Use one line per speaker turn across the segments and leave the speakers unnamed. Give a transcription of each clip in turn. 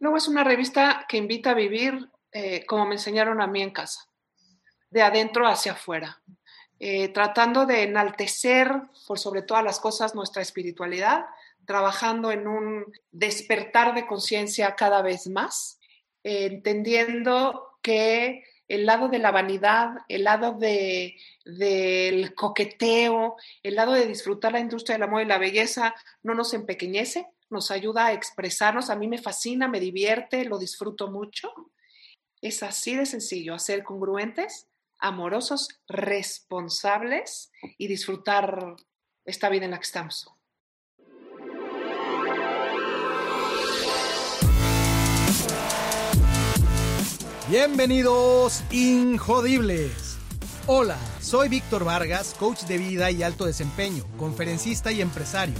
Luego es una revista que invita a vivir eh, como me enseñaron a mí en casa, de adentro hacia afuera, eh, tratando de enaltecer por sobre todas las cosas nuestra espiritualidad, trabajando en un despertar de conciencia cada vez más, entendiendo que el lado de la vanidad, el lado de, del coqueteo, el lado de disfrutar la industria del amor y la belleza no nos empequeñece, nos ayuda a expresarnos. A mí me fascina, me divierte, lo disfruto mucho. Es así de sencillo, hacer congruentes, amorosos, responsables y disfrutar esta vida en la que estamos.
Bienvenidos, Injodibles. Hola, soy Víctor Vargas, coach de vida y alto desempeño, conferencista y empresario.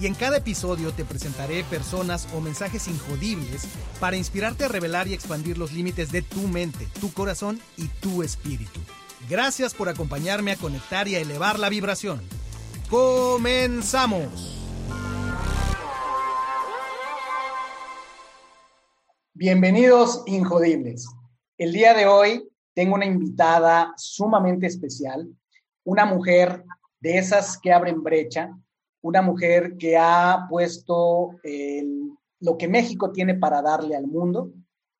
Y en cada episodio te presentaré personas o mensajes injodibles para inspirarte a revelar y expandir los límites de tu mente, tu corazón y tu espíritu. Gracias por acompañarme a conectar y a elevar la vibración. ¡Comenzamos! Bienvenidos, Injodibles. El día de hoy tengo una invitada sumamente especial, una mujer de esas que abren brecha, una mujer que ha puesto lo que México tiene para darle al mundo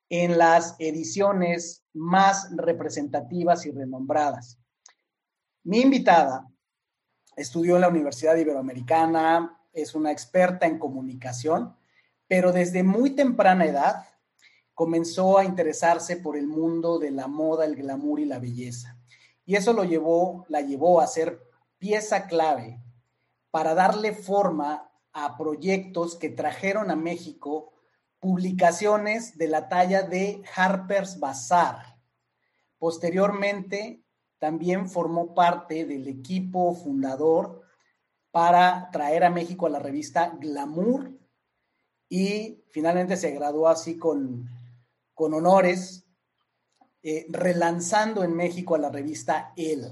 en las ediciones más representativas y renombradas. Mi invitada estudió en la Universidad Iberoamericana, es una experta en comunicación, pero desde muy temprana edad comenzó a interesarse por el mundo de la moda, el glamour y la belleza. Y eso la llevó a ser pieza clave para darle forma a proyectos que trajeron a México publicaciones de la talla de Harper's Bazaar. Posteriormente, también formó parte del equipo fundador para traer a México a la revista Glamour y finalmente se graduó así con con honores, eh, relanzando en México a la revista El.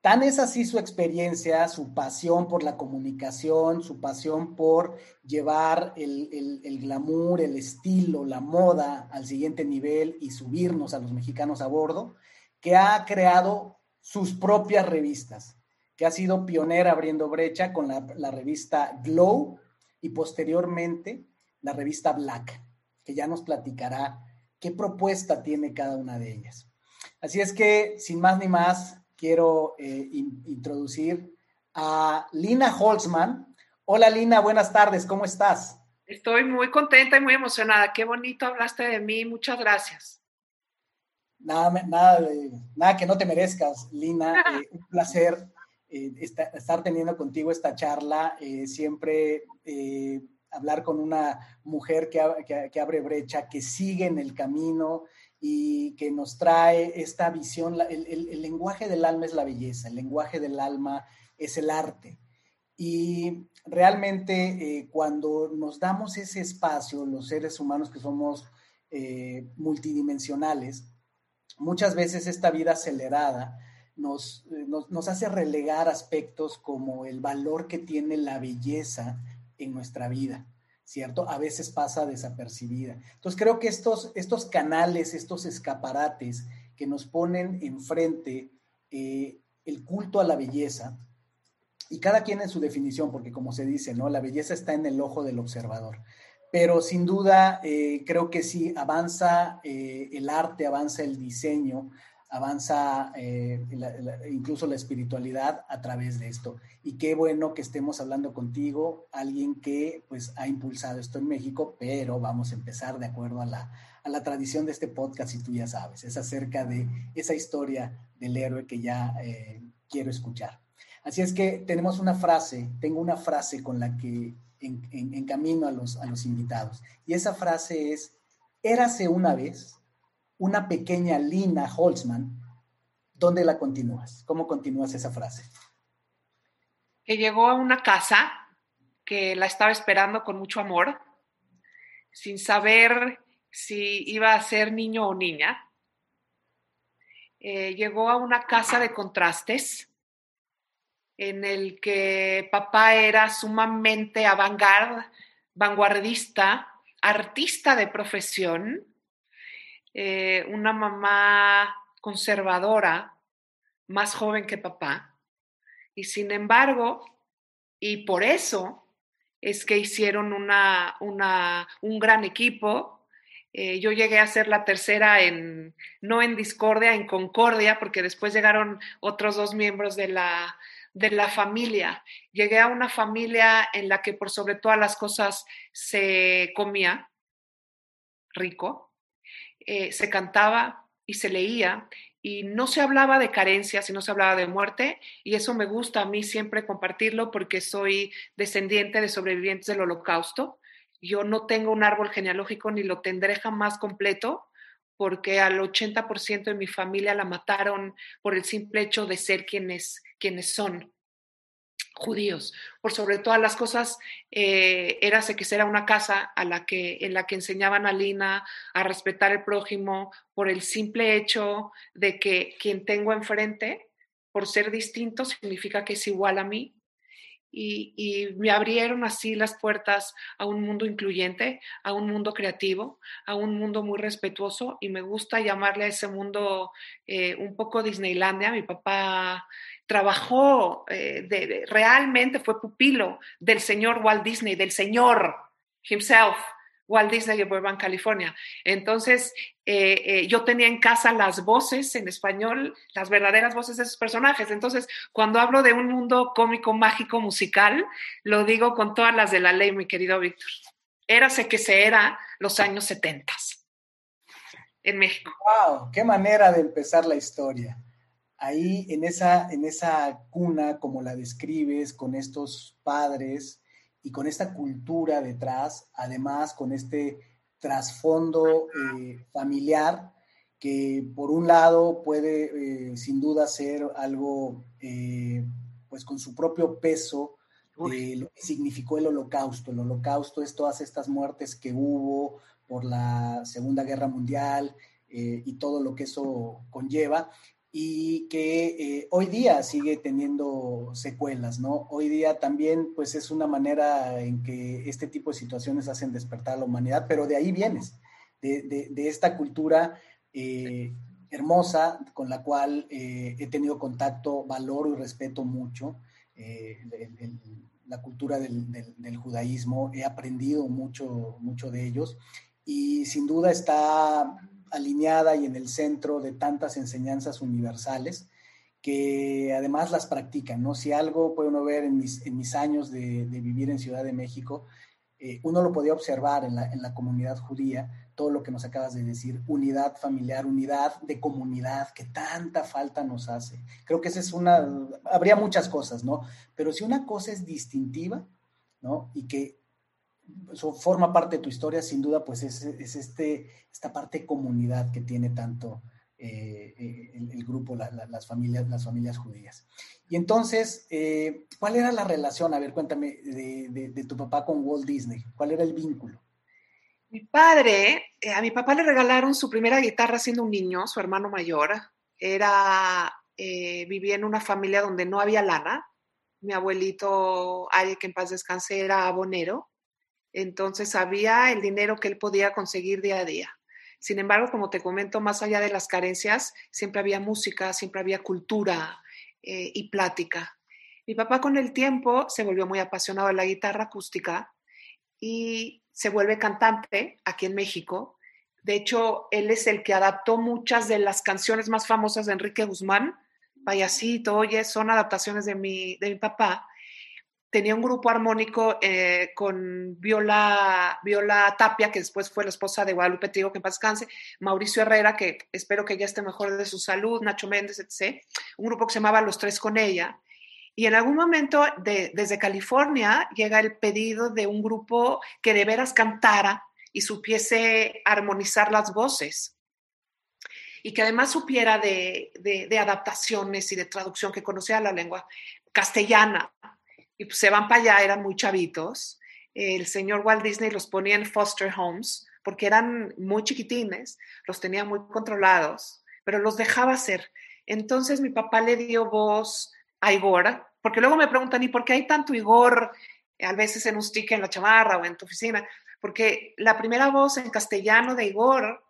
Tan es así su experiencia, su pasión por la comunicación, su pasión por llevar el, el, glamour, el estilo, la moda al siguiente nivel y subirnos a los mexicanos a bordo, que ha creado sus propias revistas, que ha sido pionera abriendo brecha con la, la revista Glow y posteriormente la revista Black que ya nos platicará qué propuesta tiene cada una de ellas. Así es que, sin más ni más, quiero eh, introducir a Lina Holzman. Hola Lina, buenas tardes, ¿cómo estás?
Estoy muy contenta y muy emocionada. Qué bonito hablaste de mí, muchas gracias.
Nada, nada, nada que no te merezcas, Lina. Eh, un placer eh, estar teniendo contigo esta charla. siempre hablar con una mujer que, abre brecha, que sigue en el camino y que nos trae esta visión. El, lenguaje del alma es la belleza, el lenguaje del alma es el arte. Y realmente eh, cuando nos damos ese espacio, los seres humanos que somos eh, multidimensionales, muchas veces esta vida acelerada nos, nos hace relegar aspectos como el valor que tiene la belleza en nuestra vida, ¿cierto? A veces pasa desapercibida. Entonces creo que estos, estos canales, estos escaparates que nos ponen enfrente eh, el culto a la belleza, y cada quien en su definición, porque como se dice, ¿no? La belleza está en el ojo del observador. Pero sin duda, eh, creo que sí, avanza eh, el arte, avanza el diseño, avanza eh, incluso la espiritualidad a través de esto. Y qué bueno que estemos hablando contigo, alguien que pues ha impulsado esto en México, pero vamos a empezar de acuerdo a la, a la tradición de este podcast y tú ya sabes, es acerca de esa historia del héroe que ya eh, quiero escuchar. Así es que tenemos una frase, tengo una frase con la que encamino a los, a los invitados. Y esa frase es, érase una vez una pequeña Lina Holzman, ¿dónde la continúas? ¿Cómo continúas esa frase?
Que llegó a una casa que la estaba esperando con mucho amor, sin saber si iba a ser niño o niña. Eh, llegó a una casa de contrastes en el que papá era sumamente avant vanguardista, artista de profesión, eh, una mamá conservadora, más joven que papá, y sin embargo, y por eso es que hicieron una, un gran equipo. Eh, yo llegué a ser la tercera en, no en discordia, en concordia, porque después llegaron otros dos miembros de la, de la familia. Llegué a una familia en la que por sobre todas las cosas se comía rico, eh, se cantaba y se leía y no se hablaba de carencias y no se hablaba de muerte y eso me gusta a mí siempre compartirlo porque soy descendiente de sobrevivientes del holocausto. Yo no tengo un árbol genealógico ni lo tendré jamás completo porque al 80% de mi familia la mataron por el simple hecho de ser quienes, quienes son judíos. Por sobre todas las cosas, eh, érase que era una casa a la que, en la que enseñaban a Lina a respetar el prójimo por el simple hecho de que quien tengo enfrente, por ser distinto, significa que es igual a mí. Y, me abrieron así las puertas a un mundo incluyente, a un mundo creativo, a un mundo muy respetuoso y me gusta llamarle a ese mundo eh, un poco Disneylandia. Mi papá trabajó, eh, de, realmente fue pupilo del señor Walt Disney, del señor himself, Walt Disney de Burbank, California. Entonces, eh, eh, yo tenía en casa las voces en español, las verdaderas voces de esos personajes. Entonces, cuando hablo de un mundo cómico, mágico, musical, lo digo con todas las de la ley, mi querido Víctor. Érase que se era los años 70 en México.
¡Wow! ¡Qué manera de empezar la historia! ahí en esa, en esa cuna, como la describes, con estos padres y con esta cultura detrás, además con este trasfondo eh, familiar, que por un lado puede eh, sin duda ser algo eh, pues con su propio peso de lo que significó el holocausto. El holocausto es todas estas muertes que hubo por la Segunda Guerra Mundial y todo lo que eso conlleva, y que eh, hoy día sigue teniendo secuelas, ¿no? Hoy día también, pues es una manera en que este tipo de situaciones hacen despertar a la humanidad, pero de ahí vienes, de, esta cultura eh, hermosa con la cual eh, he tenido contacto, valoro y respeto mucho la cultura del, del, judaísmo, he aprendido mucho, mucho de ellos y sin duda está alineada y en el centro de tantas enseñanzas universales que además las practican, ¿no? Si algo puede uno ver en mis, en mis años de, vivir en Ciudad de México, eh, uno lo podía observar en la, en la, comunidad judía, todo lo que nos acabas de decir, unidad familiar, unidad de comunidad, que tanta falta nos hace. Creo que esa es una, habría muchas cosas, ¿no? Pero si una cosa es distintiva, ¿no? Y que forma parte de tu historia, sin duda, pues es, es este, esta parte de comunidad que tiene tanto eh, eh, el, grupo, las, familias, las familias judías. Y entonces, eh, ¿cuál era la relación? A ver, cuéntame, de, de, tu papá con Walt Disney. ¿Cuál era el vínculo?
Mi padre, a mi papá le regalaron su primera guitarra siendo un niño, su hermano mayor. Era, vivía en una familia donde no había lana. Mi abuelito, Ari, que en paz descanse, era abonero entonces había el dinero que él podía conseguir día a día. Sin embargo, como te comento, más allá de las carencias, siempre había música, siempre había cultura eh, y plática. Mi papá con el tiempo se volvió muy apasionado de la guitarra acústica y se vuelve cantante aquí en México. De hecho, él es el que adaptó muchas de las canciones más famosas de Enrique Guzmán. Payasito, oye, son adaptaciones de mi, de mi papá tenía un grupo armónico eh, con Viola, Viola Tapia, que después fue la esposa de Guadalupe Trigo, que en paz Mauricio Herrera, que espero que ya esté mejor de su salud, Nacho Méndez, etc. Un grupo que se llamaba Los Tres con ella. Y en algún momento, desde California, llega el pedido de un grupo que de veras cantara y supiese armonizar las voces. Y que además supiera de, de adaptaciones y de traducción, que conocía la lengua castellana, y pues se van para allá, eran muy chavitos. El señor Walt Disney los ponía en foster homes porque eran muy chiquitines, los tenía muy controlados, pero los dejaba hacer. Entonces mi papá le dio voz a Igor, porque luego me preguntan, ¿y por qué hay tanto Igor a veces en un stick en la chamarra o en tu oficina? porque la primera voz en castellano de Igor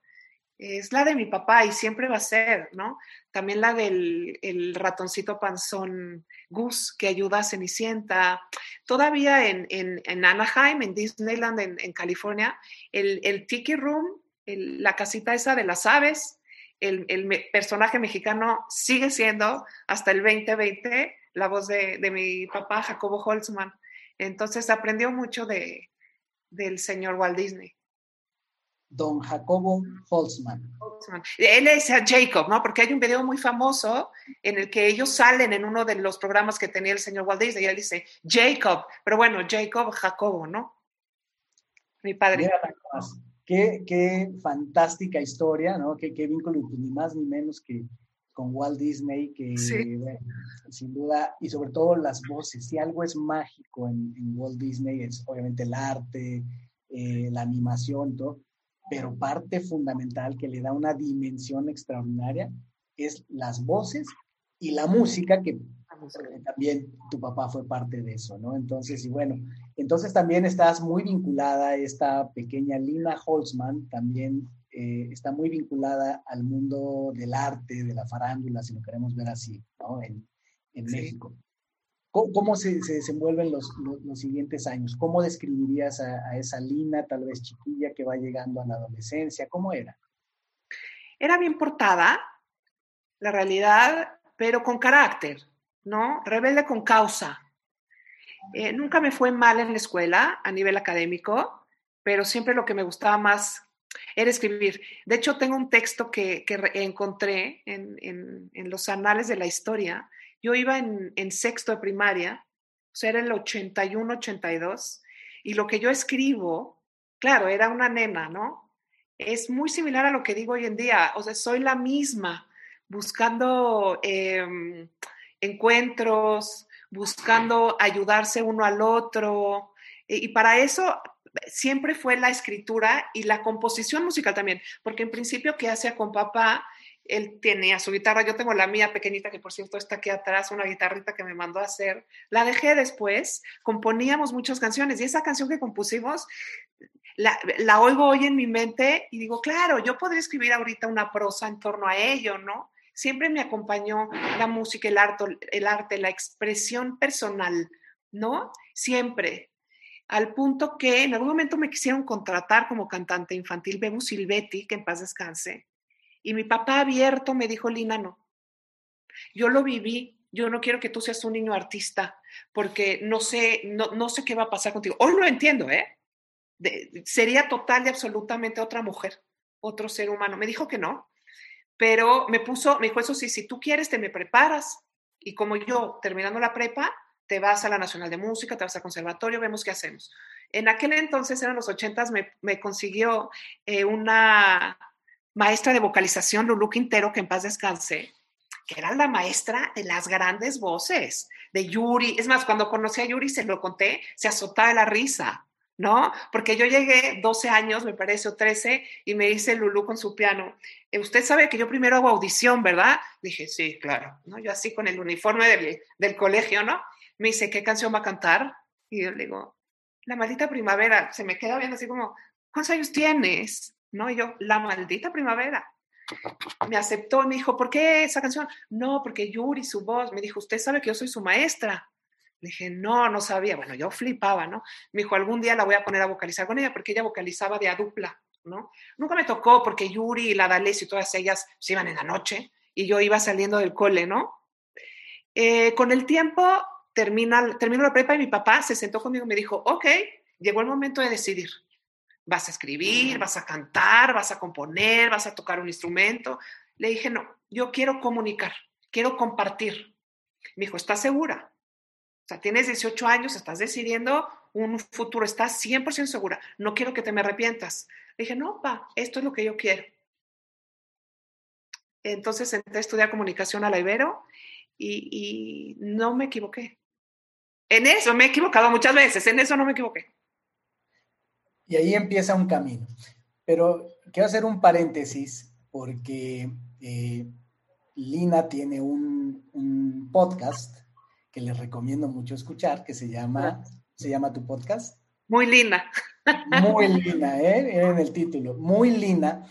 es la de mi papá y siempre va a ser, ¿no? También la del el ratoncito panzón Gus que ayuda a Cenicienta. Todavía en, Anaheim, en Disneyland, en, California, el, Tiki Room, la casita esa de las aves, el, personaje mexicano sigue siendo hasta el 2020 la voz de, mi papá, Jacobo Holzman. Entonces aprendió mucho de, del señor Walt Disney
don Jacobo Holzman.
Él es Jacob, ¿no? Porque hay un video muy famoso en el que ellos salen en uno de los programas que tenía el señor Walt Disney y él dice Jacob, pero bueno, Jacob, Jacobo, ¿no? Mi padre.
qué, qué, fantástica historia, ¿no? Qué, qué vínculo, ni más ni menos que con Walt Disney, que sin duda, y sobre todo las voces, si algo es mágico en, Walt Disney es obviamente el arte, eh, la animación, todo pero parte fundamental que le da una dimensión extraordinaria es las voces y la música, que también tu papá fue parte de eso, ¿no? Entonces, y bueno, entonces también estás muy vinculada, esta pequeña Lina Holzman también eh, está muy vinculada al mundo del arte, de la farándula, si lo queremos ver así, ¿no? En, México. ¿Cómo, se, desenvuelven los, siguientes años? ¿Cómo describirías a, esa Lina, tal vez chiquilla, que va llegando a la adolescencia? ¿Cómo era?
Era bien portada, la realidad, pero con carácter, ¿no? Rebelde con causa. Eh, nunca me fue mal en la escuela a nivel académico, pero siempre lo que me gustaba más era escribir. De hecho, tengo un texto que, encontré en, en los anales de la historia yo iba en, sexto de primaria, o sea, era el 81, 82, y lo que yo escribo, claro, era una nena, ¿no? Es muy similar a lo que digo hoy en día, o sea, soy la misma, buscando em, encuentros, buscando ayudarse uno al otro, y para eso siempre fue la escritura y la composición musical también, porque en principio, ¿qué hacía con papá? Él tenía su guitarra, yo tengo la mía pequeñita, que por cierto está aquí atrás, una guitarrita que me mandó a hacer. La dejé después, componíamos muchas canciones y esa canción que compusimos la, la, oigo hoy en mi mente y digo, claro, yo podría escribir ahorita una prosa en torno a ello, ¿no? Siempre me acompañó la música, el arte, la expresión personal, ¿no? Siempre. Al punto que en algún momento me quisieron contratar como cantante infantil, Bebu Silvetti, que en paz descanse y mi papá abierto me dijo, Lina, no. Yo lo viví, yo no quiero que tú seas un niño artista, porque no sé, no, no sé qué va a pasar contigo. Hoy lo entiendo, ¿eh? sería total y absolutamente otra mujer, otro ser humano. Me dijo que no, pero me puso, me dijo, eso sí, si tú quieres, te me preparas. Y como yo, terminando la prepa, te vas a la Nacional de Música, te vas al conservatorio, vemos qué hacemos. En aquel entonces, eran los ochentas, me, me consiguió eh, una maestra de vocalización, Lulu Quintero, que en paz descanse, que era la maestra de las grandes voces, de Yuri. Es más, cuando conocí a Yuri, se lo conté, se azotaba de la risa, ¿no? Porque yo llegué 12 años, me parece, o 13, y me dice Lulu con su piano, eh, usted sabe que yo primero hago audición, ¿verdad? Dije, sí, claro, ¿no? Yo así con el uniforme del, del colegio, ¿no? Me dice, ¿qué canción va a cantar? Y yo le digo, La maldita primavera. Se me queda viendo así como, ¿cuántos años tienes? ¿No? Y yo, la maldita primavera. Me aceptó y me dijo, ¿por qué esa canción? No, porque Yuri, su voz, me dijo, usted sabe que yo soy su maestra. Le dije, no, no sabía. Bueno, yo flipaba, ¿no? Me dijo, algún día la voy a poner a vocalizar con ella porque ella vocalizaba de a dupla, ¿no? Nunca me tocó porque Yuri y la Dalés y todas ellas se iban en la noche y yo iba saliendo del cole, ¿no? Eh, con el tiempo termina, terminó la prepa y mi papá se sentó conmigo y me dijo, ok, llegó el momento de decidir vas a escribir, vas a cantar, vas a componer, vas a tocar un instrumento. Le dije, no, yo quiero comunicar, quiero compartir. Me dijo, ¿estás segura? O sea, tienes 18 años, estás decidiendo un futuro, estás 100% segura. No quiero que te me arrepientas. Le dije, no, pa, esto es lo que yo quiero. Entonces entré a estudiar comunicación a la Ibero y, y no me equivoqué. En eso me he equivocado muchas veces, en eso no me equivoqué.
Y ahí empieza un camino. Pero quiero hacer un paréntesis porque eh, Lina tiene un, un, podcast que les recomiendo mucho escuchar, que se llama, ¿se llama tu podcast?
Muy linda.
Muy Lina, ¿eh? En el título, Muy Lina,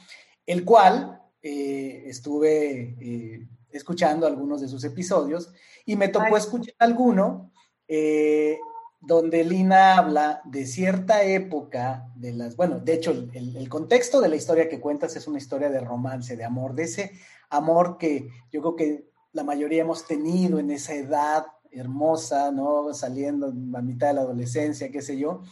el cual eh, estuve eh, escuchando algunos de sus episodios y me tocó escuchar alguno eh, donde Lina habla de cierta época de las, bueno, de hecho, el, contexto de la historia que cuentas es una historia de romance, de amor, de ese amor que yo creo que la mayoría hemos tenido en esa edad hermosa, ¿no? Saliendo a mitad de la adolescencia, qué sé yo,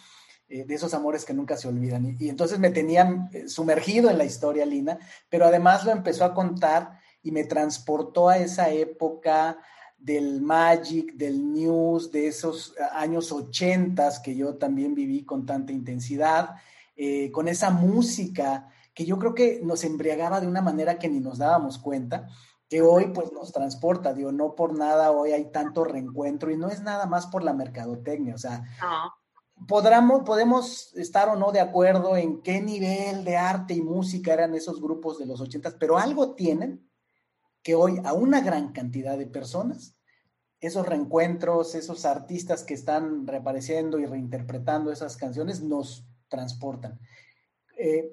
eh, de esos amores que nunca se olvidan. Y, entonces me tenían eh, sumergido en la historia, Lina, pero además lo empezó a contar y me transportó a esa época del Magic, del News, de esos años ochentas que yo también viví con tanta intensidad, eh, con esa música que yo creo que nos embriagaba de una manera que ni nos dábamos cuenta, que hoy pues nos transporta, digo, no por nada hoy hay tanto reencuentro y no es nada más por la mercadotecnia, o sea, podremos, podemos estar o no de acuerdo en qué nivel de arte y música eran esos grupos de los ochentas, pero algo tienen que hoy a una gran cantidad de personas, esos reencuentros, esos artistas que están reapareciendo y reinterpretando esas canciones nos transportan. Eh,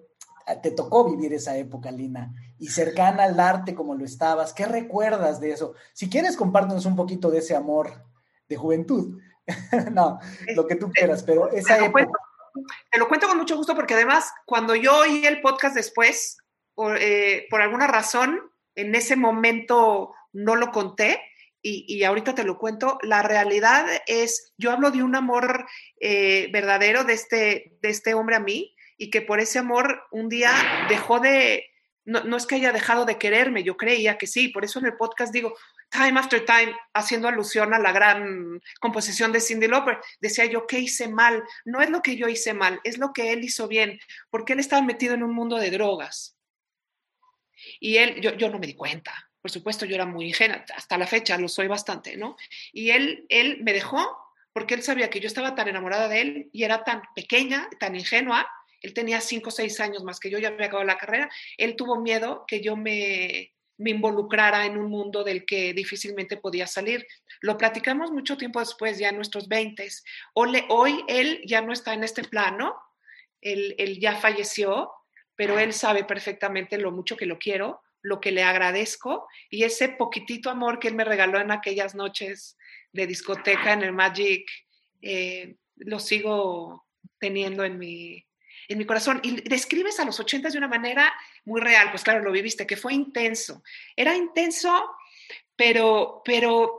te tocó vivir esa época, Lina, y cercana al arte como lo estabas. ¿Qué recuerdas de eso? Si quieres, compártenos un poquito de ese amor de juventud. no, lo que tú quieras, pero esa
te
época.
te lo cuento con mucho gusto porque además, cuando yo oí el podcast después, por, eh, por alguna razón, en ese momento no lo conté, y, ahorita te lo cuento, la realidad es, yo hablo de un amor eh, verdadero de este, de este hombre a mí y que por ese amor un día dejó de, no, no, es que haya dejado de quererme, yo creía que sí, por eso en el podcast digo, time after time, haciendo alusión a la gran composición de Cindy Lauper, decía yo, ¿qué hice mal? No es lo que yo hice mal, es lo que él hizo bien, porque él estaba metido en un mundo de drogas. Y él, yo, yo no me di cuenta, por supuesto, yo era muy ingenua, hasta la fecha lo soy bastante, ¿no? Y él, él me dejó porque él sabía que yo estaba tan enamorada de él y era tan pequeña, tan ingenua. Él tenía cinco o seis años más que yo, ya había acabado la carrera. Él tuvo miedo que yo me, me involucrara en un mundo del que difícilmente podía salir. Lo platicamos mucho tiempo después, ya en nuestros veintes. Hoy él ya no está en este plano, él, él ya falleció, pero él sabe perfectamente lo mucho que lo quiero lo que le agradezco y ese poquitito amor que él me regaló en aquellas noches de discoteca en el Magic, eh, lo sigo teniendo en mi, en mi corazón. Y describes a los ochentas de una manera muy real, pues claro, lo viviste, que fue intenso. Era intenso, pero, pero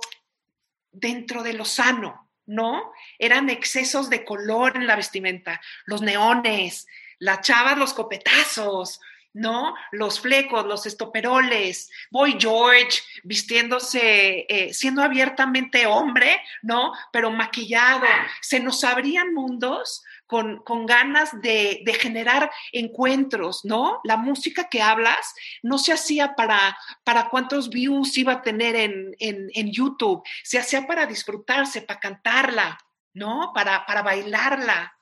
dentro de lo sano, ¿no? Eran excesos de color en la vestimenta, los neones, la chavas, los copetazos, ¿no? Los flecos, los estoperoles, Boy George vistiéndose, eh, siendo abiertamente hombre, ¿no? Pero maquillado. Se nos abrían mundos con, ganas de, generar encuentros, ¿no? La música que hablas no se hacía para, para cuántos views iba a tener en, en, YouTube, se hacía para disfrutarse, para cantarla, ¿no? Para, para bailarla.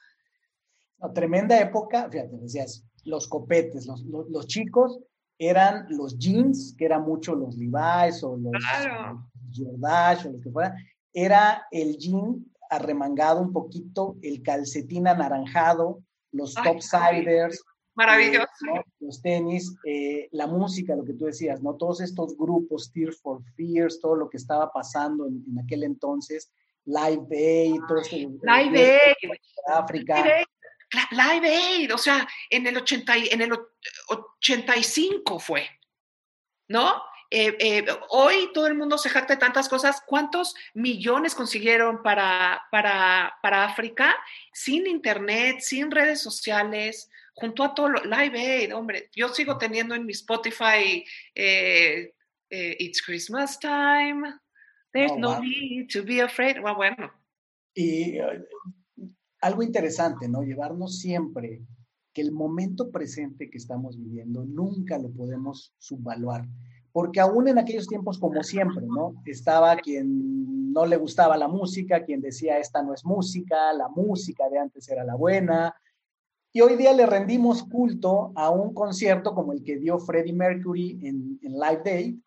Tremenda época, fíjate, decías, los copetes, los, los, chicos eran los jeans, que eran mucho los Levi's o los claro. Jordache o los que fueran, era el jean arremangado un poquito, el calcetín anaranjado, los topsiders.
Maravilloso.
Eh, los tenis, eh, la música, lo que tú decías, ¿no? Todos estos grupos, Tears for Fears, todo lo que estaba pasando en, aquel entonces, Live Aid, todo esto.
Live Aid. África. Live Aid, o sea, en el, 80, en el 85 fue, ¿no? Eh, eh, hoy todo el mundo se jacta de tantas cosas. ¿Cuántos millones consiguieron para, para, para África sin internet, sin redes sociales, junto a todo lo, Live Aid? Hombre, yo sigo teniendo en mi Spotify eh, It's Christmas time, there's oh, no need to be afraid. Well, bueno.
Y algo interesante, ¿no? Llevarnos siempre que el momento presente que estamos viviendo nunca lo podemos subvaluar, porque aún en aquellos tiempos, como siempre, ¿no? Estaba quien no le gustaba la música, quien decía, esta no es música, la música de antes era la buena, y hoy día le rendimos culto a un concierto como el que dio Freddie Mercury en, Live Day,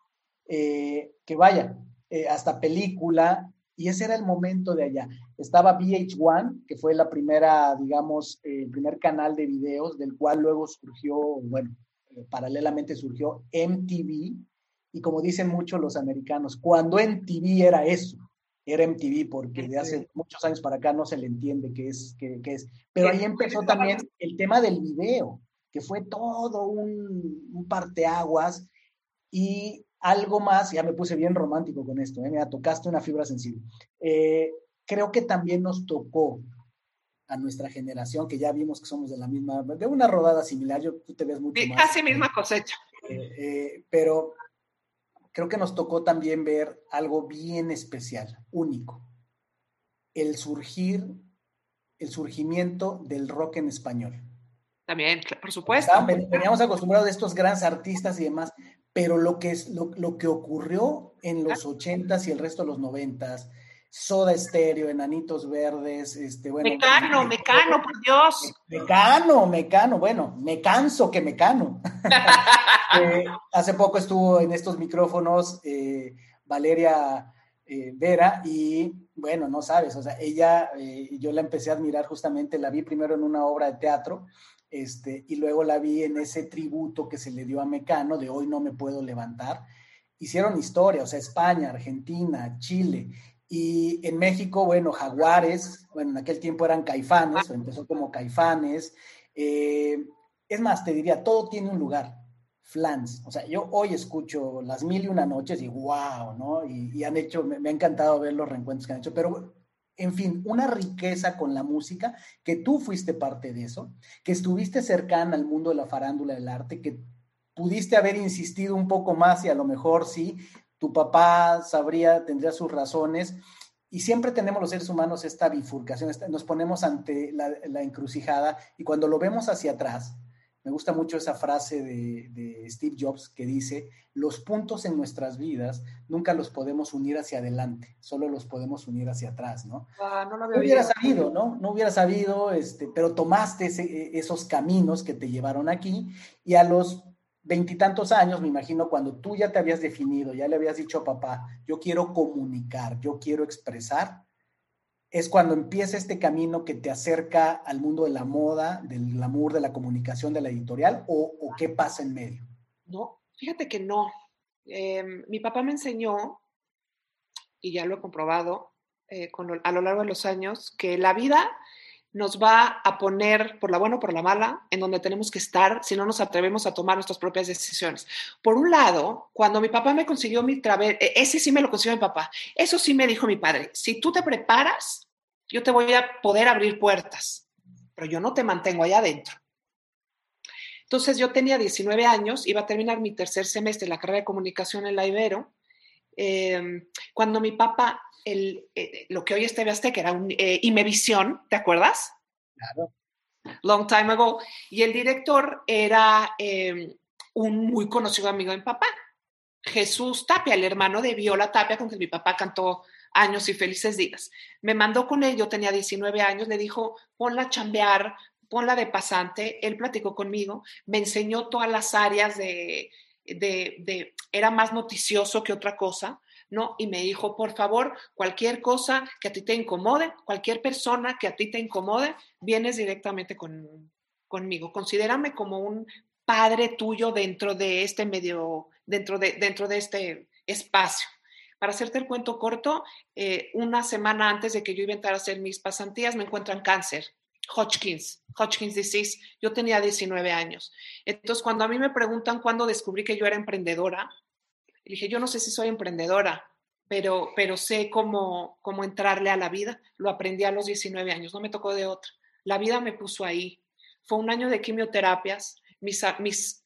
eh, que vaya, eh, hasta película, Y ese era el momento de allá. Estaba VH1, que fue la primera, digamos, eh, el primer canal de videos, del cual luego surgió, bueno, eh, paralelamente surgió MTV. Y como dicen muchos los americanos, cuando MTV era eso, era MTV, porque de hace muchos años para acá no se le entiende qué es. Qué, qué es. Pero ahí empezó también el tema del video, que fue todo un, un parteaguas. Y algo más, ya me puse bien romántico con esto, ¿eh? me tocaste una fibra sensible. Eh, creo que también nos tocó a nuestra generación, que ya vimos que somos de la misma, de una rodada similar, yo, tú te ves mucho
sí,
más.
Casi misma cosecha.
Eh, eh, pero creo que nos tocó también ver algo bien especial, único, el surgir, el surgimiento del rock en español.
También, por supuesto.
Veníamos acostumbrados a estos grandes artistas y demás, pero lo que, es, lo, lo que ocurrió en los ochentas y el resto de los noventas, Soda Estéreo, Enanitos Verdes, este, bueno.
Mecano, Mecano, por Dios.
Mecano, Mecano, bueno, me canso que Mecano. eh, hace poco estuvo en estos micrófonos eh, Valeria eh, Vera y, bueno, no sabes, o sea, ella, eh, yo la empecé a admirar justamente, la vi primero en una obra de teatro este, y luego la vi en ese tributo que se le dio a Mecano de Hoy no me puedo levantar. Hicieron historia, o sea, España, Argentina, Chile, y en México, bueno, Jaguares, bueno, en aquel tiempo eran Caifanes, empezó como Caifanes. Eh, es más, te diría, todo tiene un lugar. Flans, o sea, yo hoy escucho las mil y una noches y wow, ¿no? Y, han hecho, me, ha encantado ver los reencuentros que han hecho, pero en fin, una riqueza con la música, que tú fuiste parte de eso, que estuviste cercana al mundo de la farándula del arte, que pudiste haber insistido un poco más y a lo mejor sí, tu papá sabría, tendría sus razones. Y siempre tenemos los seres humanos esta bifurcación, nos ponemos ante la encrucijada y cuando lo vemos hacia atrás, me gusta mucho esa frase de, de, Steve Jobs que dice, los puntos en nuestras vidas nunca los podemos unir hacia adelante, solo los podemos unir hacia atrás, ¿no?
Ah, no, lo
no hubiera sabido, ¿no? No hubiera sabido, este, pero tomaste ese, esos caminos que te llevaron aquí y a los veintitantos años, me imagino, cuando tú ya te habías definido, ya le habías dicho a papá, yo quiero comunicar, yo quiero expresar, es cuando empieza este camino que te acerca al mundo de la moda, del glamour, de la comunicación, de la editorial, o, qué pasa en medio?
No, fíjate que no. Eh, mi papá me enseñó, y ya lo he comprobado eh, con lo, a lo largo de los años, que la vida nos va a poner por la buena o por la mala en donde tenemos que estar si no nos atrevemos a tomar nuestras propias decisiones. Por un lado, cuando mi papá me consiguió mi trabajo, ese sí me lo consiguió mi papá, eso sí me dijo mi padre, si tú te preparas, yo te voy a poder abrir puertas, pero yo no te mantengo allá adentro. Entonces yo tenía 19 años, iba a terminar mi tercer semestre de la carrera de comunicación en la Ibero, eh, cuando mi papá el, eh, lo que hoy es TV Azteca era un eh, Imevisión, ¿te acuerdas?
Claro.
Long time ago. Y el director era eh, un muy conocido amigo de mi papá, Jesús Tapia, el hermano de Viola Tapia, con quien mi papá cantó años y felices días. Me mandó con él, yo tenía 19 años, le dijo, ponla a chambear, ponla de pasante. Él platicó conmigo, me enseñó todas las áreas de, de, era más noticioso que otra cosa ¿no? Y me dijo, por favor, cualquier cosa que a ti te incomode, cualquier persona que a ti te incomode, vienes directamente con, conmigo. Considérame como un padre tuyo dentro de este medio, dentro de, dentro de este espacio. Para hacerte el cuento corto, eh, una semana antes de que yo iba a entrar a hacer mis pasantías, me encuentran cáncer. Hodgkins, Hodgkins disease. Yo tenía 19 años. Entonces, cuando a mí me preguntan cuándo descubrí que yo era emprendedora, dije, yo no sé si soy emprendedora, pero, pero sé cómo, cómo entrarle a la vida. Lo aprendí a los 19 años, no me tocó de otra. La vida me puso ahí. Fue un año de quimioterapias. Mis, mis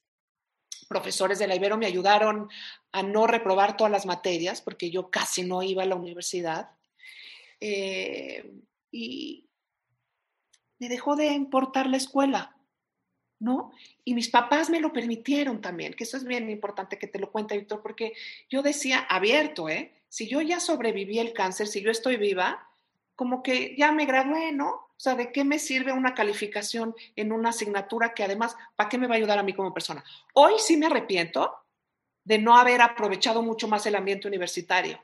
profesores de la Ibero me ayudaron a no reprobar todas las materias, porque yo casi no iba a la universidad. Eh, y me dejó de importar la escuela. ¿no? Y mis papás me lo permitieron también, que eso es bien importante que te lo cuente, Víctor, porque yo decía abierto, ¿eh? Si yo ya sobreviví el cáncer, si yo estoy viva, como que ya me gradué, ¿no? O sea, ¿de qué me sirve una calificación en una asignatura que además, ¿para qué me va a ayudar a mí como persona? Hoy sí me arrepiento de no haber aprovechado mucho más el ambiente universitario.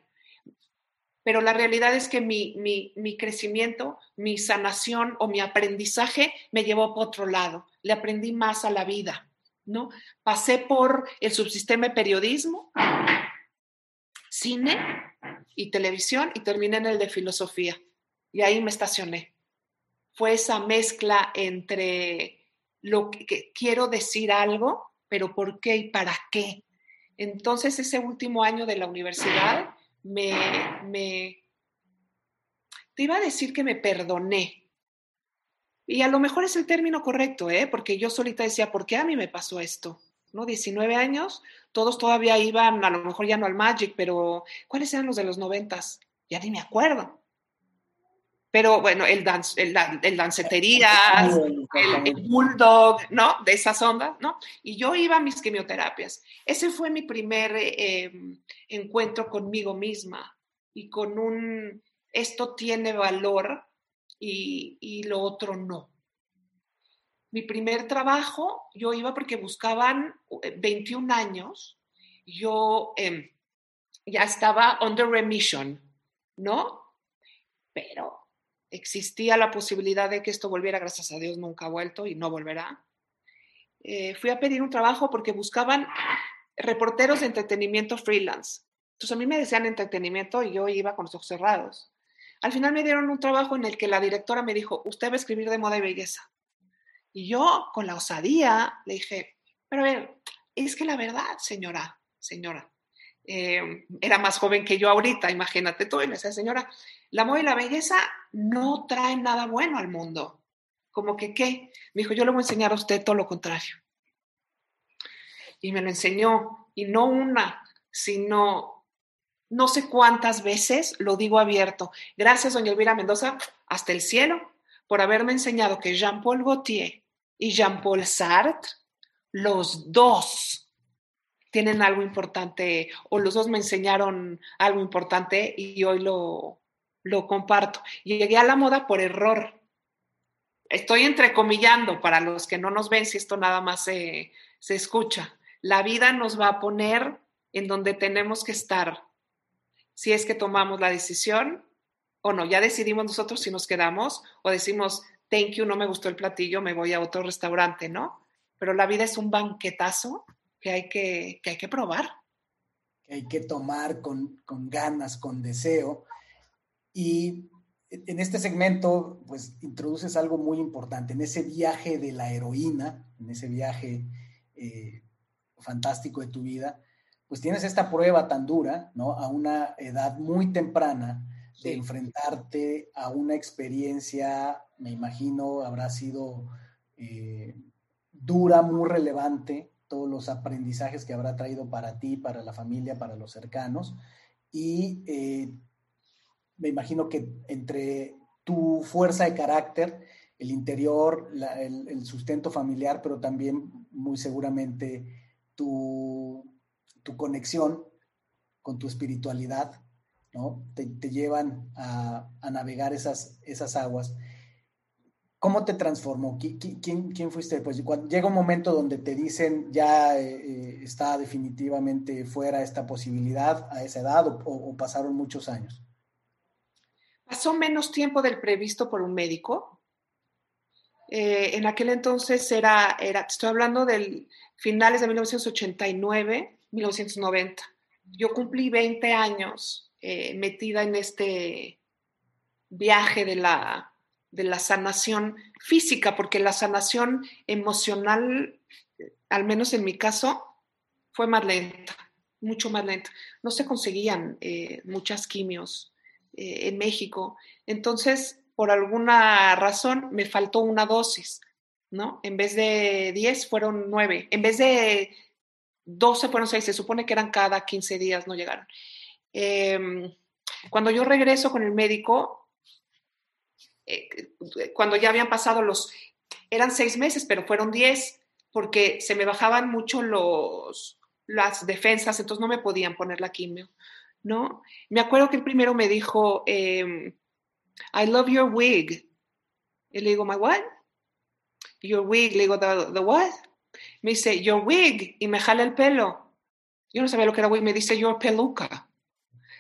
Pero la realidad es que mi, mi, mi, crecimiento, mi sanación o mi aprendizaje me llevó por otro lado. Le aprendí más a la vida, ¿no? Pasé por el subsistema de periodismo, cine y televisión y terminé en el de filosofía. Y ahí me estacioné. Fue esa mezcla entre lo que, quiero decir algo, pero ¿por qué y para qué? Entonces ese último año de la universidad me, me, te iba a decir que me perdoné. Y a lo mejor es el término correcto, ¿eh? porque yo solita decía, ¿por qué a mí me pasó esto? ¿No? 19 años, todos todavía iban, a lo mejor ya no al Magic, pero ¿cuáles eran los de los noventas? Ya ni me acuerdo. Pero bueno, el, dance, el, el dancetería, el, bulldog, ¿no? De esas ondas, ¿no? Y yo iba a mis quimioterapias. Ese fue mi primer eh, encuentro conmigo misma y con un, esto tiene valor y, y lo otro no. Mi primer trabajo, yo iba porque buscaban 21 eh, años, yo eh, ya estaba under remission, ¿no? Pero existía la posibilidad de que esto volviera, gracias a Dios nunca ha vuelto y no volverá. Eh, fui a pedir un trabajo porque buscaban reporteros de entretenimiento freelance. Entonces a mí me decían entretenimiento y yo iba con los ojos cerrados. Al final me dieron un trabajo en el que la directora me dijo, usted va a escribir de moda y belleza. Y yo, con la osadía, le dije, pero a ver, es que la verdad, señora, señora, eh, era más joven que yo ahorita, imagínate tú, y me decía, señora, la moda y la belleza no traen nada bueno al mundo. Como que, ¿qué? Me dijo, yo le voy a enseñar a usted todo lo contrario. Y me lo enseñó, y no una, sino no sé cuántas veces, lo digo abierto. Gracias, doña Elvira Mendoza, hasta el cielo, por haberme enseñado que Jean-Paul Gaultier y Jean-Paul Sartre, los dos, tienen algo importante, o los dos me enseñaron algo importante y hoy lo, lo comparto. Llegué a la moda por error. Estoy entrecomillando para los que no nos ven si esto nada más se, se escucha. La vida nos va a poner en donde tenemos que estar. Si es que tomamos la decisión o no, ya decidimos nosotros si nos quedamos o decimos, thank you, no me gustó el platillo, me voy a otro restaurante, ¿no? Pero la vida es un banquetazo que hay que, que, hay que probar.
Que hay que tomar con, con ganas, con deseo y en este segmento, pues introduces algo muy importante, en ese viaje de la heroína, en ese viaje eh, fantástico de tu vida, pues tienes esta prueba tan dura, ¿no? A una edad muy temprana de enfrentarte a una experiencia, me imagino, habrá sido eh, dura, muy relevante, todos los aprendizajes que habrá traído para ti, para la familia, para los cercanos, y eh, me imagino que entre tu fuerza de carácter, el interior, el, sustento familiar, pero también muy seguramente tu, conexión con tu espiritualidad, ¿no? Te, llevan a, navegar esas, esas aguas. ¿Cómo te transformó? ¿Quién, quién, fuiste Pues Cuando llega un momento donde te dicen ya eh, eh, está definitivamente fuera esta posibilidad a esa edad o pasaron muchos años.
Pasó menos tiempo del previsto por un médico. Eh, en aquel entonces era, era, estoy hablando del finales de 1989, 1990. Yo cumplí 20 años eh, metida en este viaje de la, de la sanación física, porque la sanación emocional, al menos en mi caso, fue más lenta, mucho más lenta. No se conseguían eh, muchas quimios eh, en México. Entonces, por alguna razón, me faltó una dosis, ¿no? En vez de 10 fueron 9, en vez de 12 fueron 6, se supone que eran cada 15 días, no llegaron. Em, cuando yo regreso con el médico, eh, cuando ya habían pasado los, eran 6 meses, pero fueron 10, porque se me bajaban mucho los, las defensas, entonces no me podían poner la quimio. ¿no? Me acuerdo que el primero me dijo, em, I love your wig. Y le digo, ¿my what? Your wig. Le digo, ¿the, what? Me dice, your wig. Y me jala el pelo. Yo no sabía lo que era wig. Me dice, your peluca.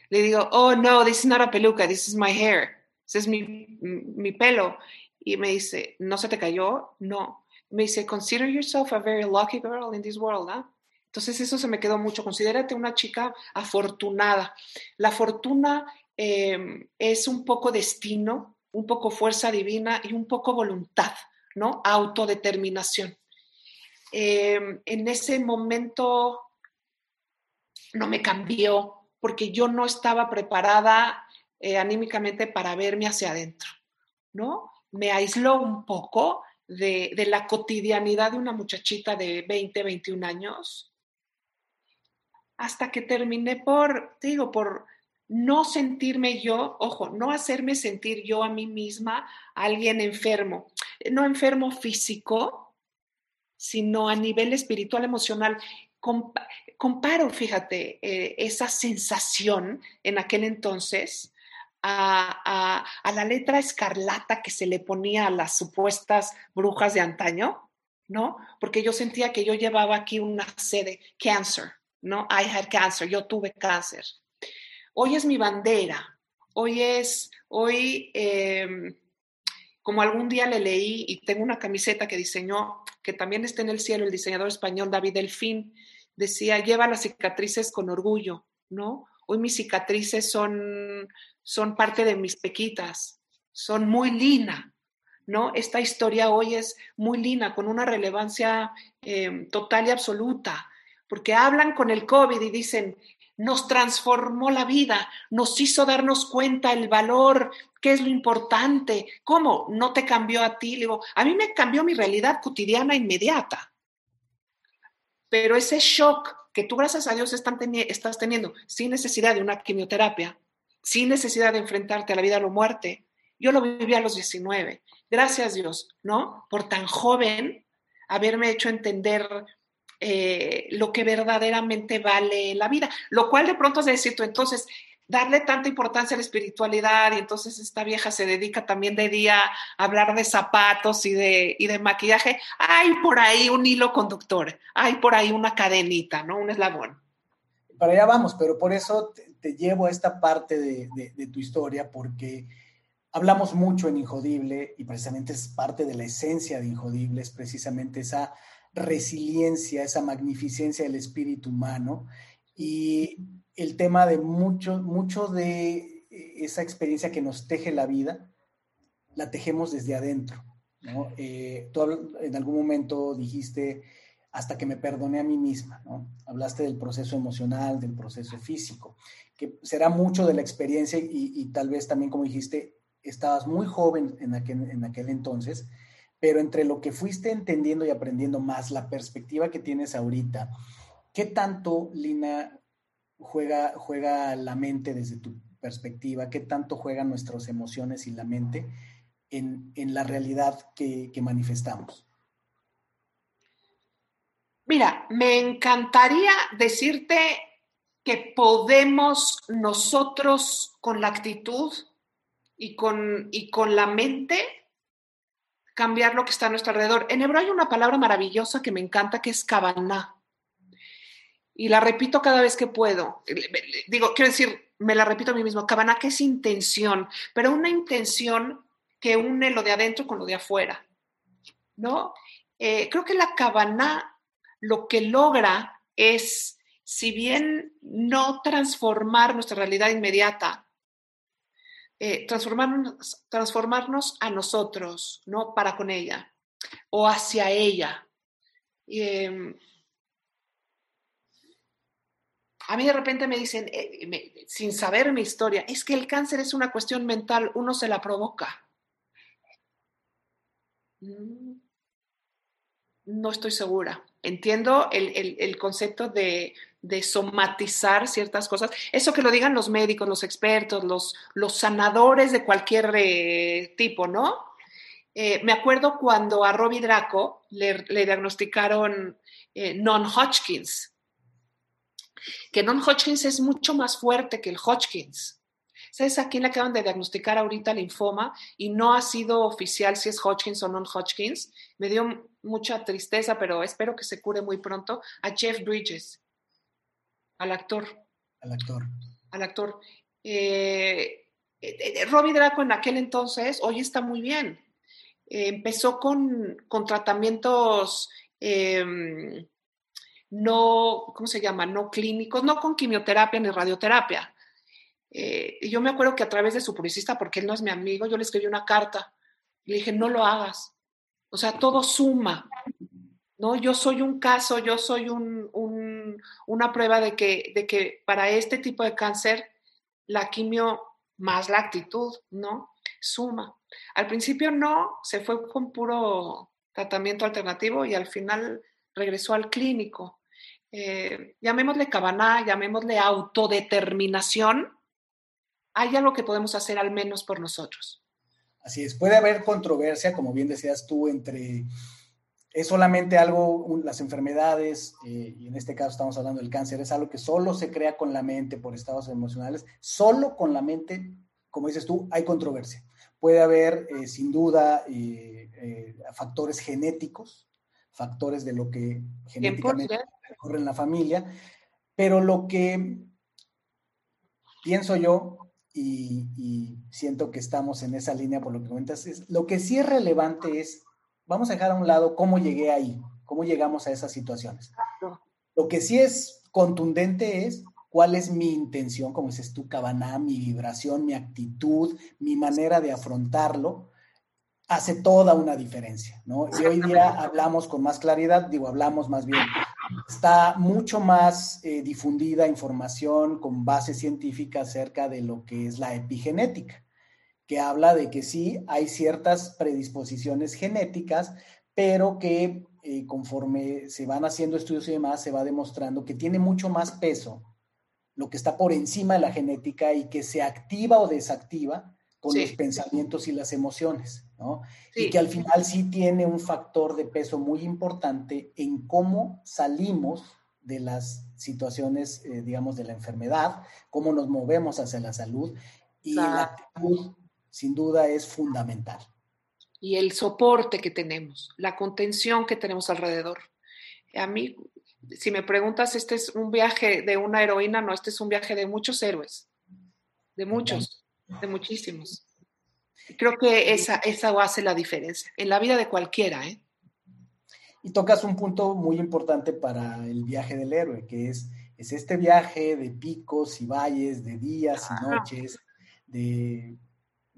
Le digo, oh, no, this is not a peluca, this is my hair. Es mi, mi pelo. Y me dice, ¿no se te cayó? No. Me dice, consider yourself a very lucky girl in this world, ¿ah? Entonces eso se me quedó mucho. Considérate una chica afortunada. La fortuna em, es un poco destino, un poco fuerza divina y un poco voluntad, ¿no? Autodeterminación. Em, en ese momento no me cambió porque yo no estaba preparada eh, anímicamente para verme hacia adentro, ¿no? Me aisló un poco de, de, la cotidianidad de una muchachita de 20, 21 años, hasta que terminé por, te digo, por no sentirme yo, ojo, no hacerme sentir yo a mí misma alguien enfermo, no enfermo físico, sino a nivel espiritual, emocional. Comparo, fíjate, eh, esa sensación en aquel entonces a, la letra escarlata que se le ponía a las supuestas brujas de antaño, ¿no? Porque yo sentía que yo llevaba aquí una sede, cancer, ¿no? I had cancer, yo tuve cáncer. Hoy es mi bandera, hoy es, hoy, em, como algún día le leí y tengo una camiseta que diseñó, que también está en el cielo, el diseñador español David Delfín, decía, lleva las cicatrices con orgullo, ¿no? Hoy mis cicatrices son, son parte de mis pequitas, son muy lina, ¿no? Esta historia hoy es muy lina, con una relevancia em, total y absoluta, porque hablan con el COVID y dicen, nos transformó la vida, nos hizo darnos cuenta el valor, qué es lo importante, cómo no te cambió a ti. digo, a mí me cambió mi realidad cotidiana inmediata. Pero ese shock que tú, gracias a Dios, estás teniendo sin necesidad de una quimioterapia, sin necesidad de enfrentarte a la vida o la muerte, yo lo viví a los 19. Gracias Dios, ¿no? Por tan joven haberme hecho entender eh, lo que verdaderamente vale la vida, lo cual de pronto es decir tú, entonces, darle tanta importancia a la espiritualidad y entonces esta vieja se dedica también de día a hablar de zapatos y de, y de maquillaje, hay por ahí un hilo conductor, hay por ahí una cadenita, ¿no? Un eslabón.
Para allá vamos, pero por eso te, llevo a esta parte de, de tu historia, porque hablamos mucho en Injodible y precisamente es parte de la esencia de Injodible, es precisamente esa resiliencia, esa magnificencia del espíritu humano y el tema de mucho, mucho de esa experiencia que nos teje la vida, la tejemos desde adentro. ¿no? Eh, tú en algún momento dijiste, hasta que me perdoné a mí misma, ¿no? Hablaste del proceso emocional, del proceso físico, que será mucho de la experiencia y, tal vez también, como dijiste, estabas muy joven en aquel, en entonces, pero entre lo que fuiste entendiendo y aprendiendo más, la perspectiva que tienes ahorita, ¿qué tanto, Lina, juega, juega la mente desde tu perspectiva? ¿Qué tanto juegan nuestras emociones y la mente en, la realidad que manifestamos?
Mira, me encantaría decirte que podemos nosotros con la actitud y con, y con la mente cambiar lo que está a nuestro alrededor. En hebreo hay una palabra maravillosa que me encanta que es kavaná. Y la repito cada vez que puedo. Digo, quiero decir, me la repito a mí mismo, kavaná que es intención, pero una intención que une lo de adentro con lo de afuera. ¿No? Eh, creo que la kavaná lo que logra es, si bien no transformar nuestra realidad inmediata, eh, transformarnos, a nosotros, ¿no? Para con ella o hacia ella. Em, a mí de repente me dicen, eh, sin saber mi historia, es que el cáncer es una cuestión mental, uno se la provoca. Mm, no estoy segura. Entiendo el concepto de, de somatizar ciertas cosas. Eso que lo digan los médicos, los expertos, los, los sanadores de cualquier eh, tipo, ¿no? Eh, me acuerdo cuando a Robbie Draco le, diagnosticaron eh, non-Hodgkins, que non-Hodgkins es mucho más fuerte que el Hodgkins. ¿Sabes a quién le acaban de diagnosticar ahorita linfoma y no ha sido oficial si es Hodgkins o non-Hodgkins? Me dio mucha tristeza, pero espero que se cure muy pronto. A Jeff Bridges al actor.
Al actor.
al actor. Eh, eh, Robbie Draco en aquel entonces, hoy está muy bien. empezó con, con tratamientos em, no, ¿cómo se llama? No clínicos, no con quimioterapia ni radioterapia. Y yo me acuerdo que a través de su publicista, porque él no es mi amigo, yo le escribí una carta. Le dije, no lo hagas. O sea, todo suma. ¿no? Yo soy un caso, yo soy una prueba de que, de que para este tipo de cáncer la quimio más la actitud, ¿no? Suma. Al principio no, se fue con puro tratamiento alternativo y al final regresó al clínico. Eh, llamémosle cabana, llamémosle autodeterminación. Hay algo que podemos hacer al menos por nosotros.
Así es, puede haber controversia, como bien decías tú, entre es solamente algo, las enfermedades, eh, y en este caso estamos hablando del cáncer, es algo que solo se crea con la mente por estados emocionales, solo con la mente, como dices tú, hay controversia. Puede haber, eh, sin duda, eh, factores genéticos, factores de lo que genéticamente ocurre en la familia, pero lo que pienso yo, y, siento que estamos en esa línea por lo que comentas, es lo que sí es relevante es, vamos a dejar a un lado cómo llegué ahí, cómo llegamos a esas situaciones. Lo que sí es contundente es cuál es mi intención, como dices tú, Cabana, mi vibración, mi actitud, mi manera de afrontarlo, hace toda una diferencia, ¿no? Y hoy día hablamos con más claridad, digo, hablamos más bien, está mucho más eh, difundida información con base científica acerca de lo que es la epigenética, que habla de que sí hay ciertas predisposiciones genéticas, pero que eh, conforme se van haciendo estudios y demás, se va demostrando que tiene mucho más peso lo que está por encima de la genética y que se activa o desactiva con los pensamientos y las emociones, ¿no? Y que al final sí tiene un factor de peso muy importante en cómo salimos de las situaciones, eh, digamos, de la enfermedad, cómo nos movemos hacia la salud y la actitud, sin duda, es fundamental.
Y el soporte que tenemos, la contención que tenemos alrededor. A mí, si me preguntas, este es un viaje de una heroína, no, este es un viaje de muchos héroes, de muchos de muchísimos. Creo que esa, esa hace la diferencia en la vida de cualquiera. ¿eh?
Y tocas un punto muy importante para el viaje del héroe, que es, es este viaje de picos y valles, de días y noches, de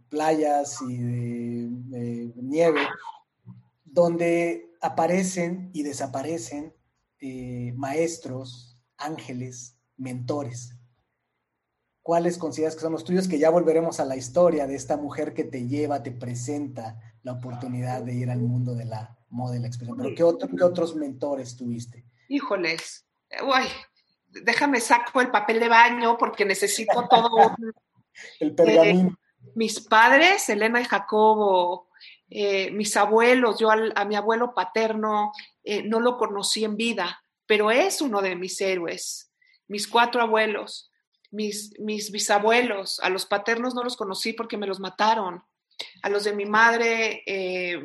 playas y de, nieve, donde aparecen y desaparecen eh, maestros, ángeles, mentores. ¿Cuáles consideras que son los tuyos? Que ya volveremos a la historia de esta mujer que te lleva, te presenta la oportunidad de ir al mundo de la moda y la expresión. Pero ¿qué, otros mentores tuviste?
Híjoles, uy, déjame saco el papel de baño porque necesito todo.
el pergamino.
Eh, mis padres, Elena y Jacobo, eh, mis abuelos, yo a mi abuelo paterno eh, no lo conocí en vida, pero es uno de mis héroes. Mis cuatro abuelos, mis, bisabuelos, a los paternos no los conocí porque me los mataron. A los de mi madre eh,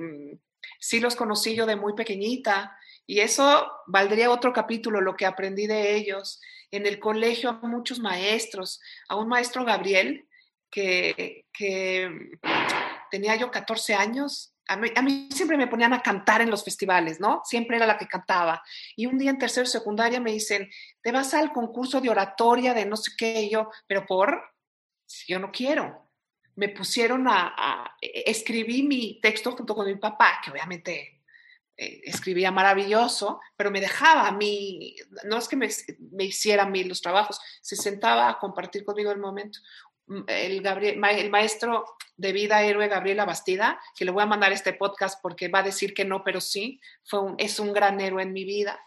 sí los conocí yo de muy pequeñita y eso valdría otro capítulo, lo que aprendí de ellos. En el colegio a muchos maestros, a un maestro Gabriel que, que tenía yo 14 años a mí, siempre me ponían a cantar en los festivales, ¿no? Siempre era la que cantaba. Y un día en tercero secundaria me dicen, te vas al concurso de oratoria de no sé qué, yo, pero por, yo no quiero. Me pusieron a, e, escribí mi texto junto con mi papá, que obviamente eh, escribía maravilloso, pero me dejaba a mí, no es que me, me hiciera a mí los trabajos, se sentaba a compartir conmigo el momento el, Gabriel, el maestro de vida héroe Gabriela Bastida, que le voy a mandar este podcast porque va a decir que no, pero sí, fue es un gran héroe en mi vida.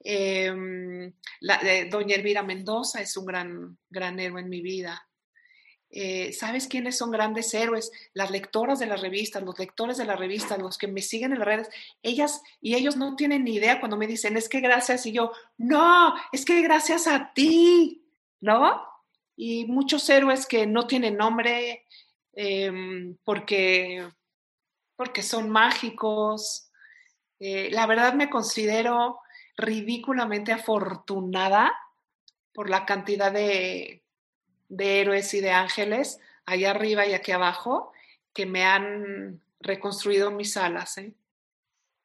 Em, la, Doña Elvira Mendoza es un gran, gran héroe en mi vida. Eh, ¿Sabes quiénes son grandes héroes? Las lectoras de las revistas, los lectores de las revistas, los que me siguen en las redes, ellas y ellos no tienen ni idea cuando me dicen, es que gracias, y yo, no, es que gracias a ti, ¿no? y muchos héroes que no tienen nombre em, porque, porque son mágicos. Eh, la verdad me considero ridículamente afortunada por la cantidad de, de héroes y de ángeles, allá arriba y aquí abajo, que me han reconstruido mis alas. ¿eh?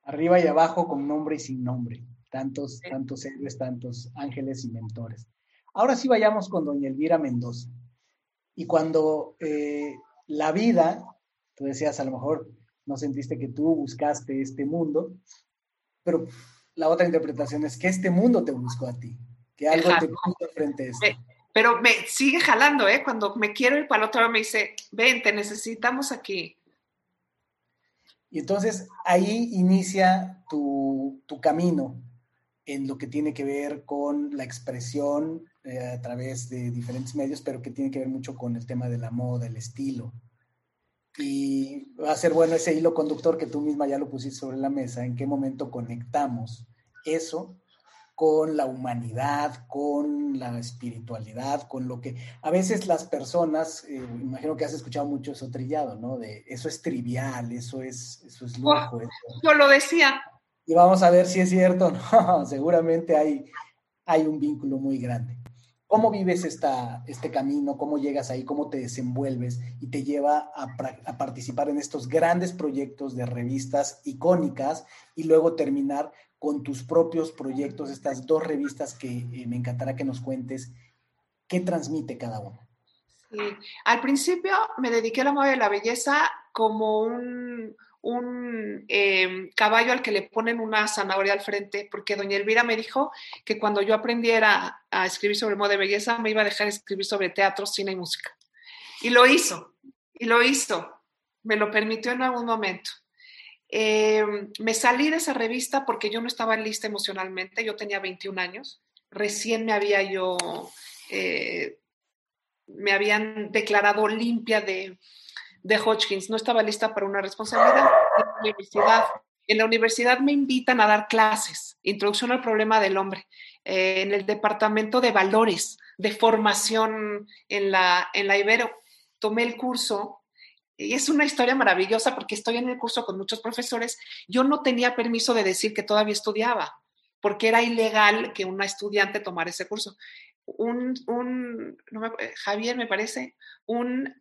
Arriba y abajo con nombre y sin nombre. Tantos, tantos héroes, tantos ángeles y mentores. Ahora sí vayamos con doña Elvira Mendoza. Y cuando eh, la vida, tú decías, a lo mejor no sentiste que tú buscaste este mundo, pero la otra interpretación es que este mundo te buscó a ti, que algo te puso frente a esto.
pero me sigue jalando, ¿eh? Cuando me quiero ir para el otro lado me dice, ven, te necesitamos aquí.
Y entonces ahí inicia tu, tu camino en lo que tiene que ver con la expresión eh, a través de diferentes medios, pero que tiene que ver mucho con el tema de la moda, el estilo. Y va a ser bueno ese hilo conductor que tú misma ya lo pusiste sobre la mesa, en qué momento conectamos eso con la humanidad, con la espiritualidad, con lo que a veces las personas, eh, imagino que has escuchado mucho eso trillado, ¿no? De eso es trivial, eso es, eso es lujo.
Yo lo decía.
Y vamos a ver si es cierto, no, seguramente hay, hay un vínculo muy grande. ¿Cómo vives esta, este camino? ¿Cómo llegas ahí? ¿Cómo te desenvuelves? Y te lleva a, participar en estos grandes proyectos de revistas icónicas y luego terminar con tus propios proyectos, estas dos revistas que eh, me encantará que nos cuentes. ¿Qué transmite cada una?
Sí. Al principio me dediqué a la moda de la belleza como un, un em, caballo al que le ponen una zanahoria al frente, porque doña Elvira me dijo que cuando yo aprendiera a escribir sobre moda y belleza, me iba a dejar escribir sobre teatro, cine y música. Y lo hizo, y lo hizo, me lo permitió en algún momento. Em, me salí de esa revista porque yo no estaba lista emocionalmente, yo tenía 21 años, recién me había yo, eh, me habían declarado limpia de, de Hodgkins, no estaba lista para una responsabilidad en la universidad. Me invitan a dar clases, introducción al problema del hombre, eh, en el departamento de valores, de formación en la, en la Ibero. Tomé el curso y es una historia maravillosa porque estoy en el curso con muchos profesores. Yo no tenía permiso de decir que todavía estudiaba, porque era ilegal que una estudiante tomara ese curso. Un, un Javier, me parece, un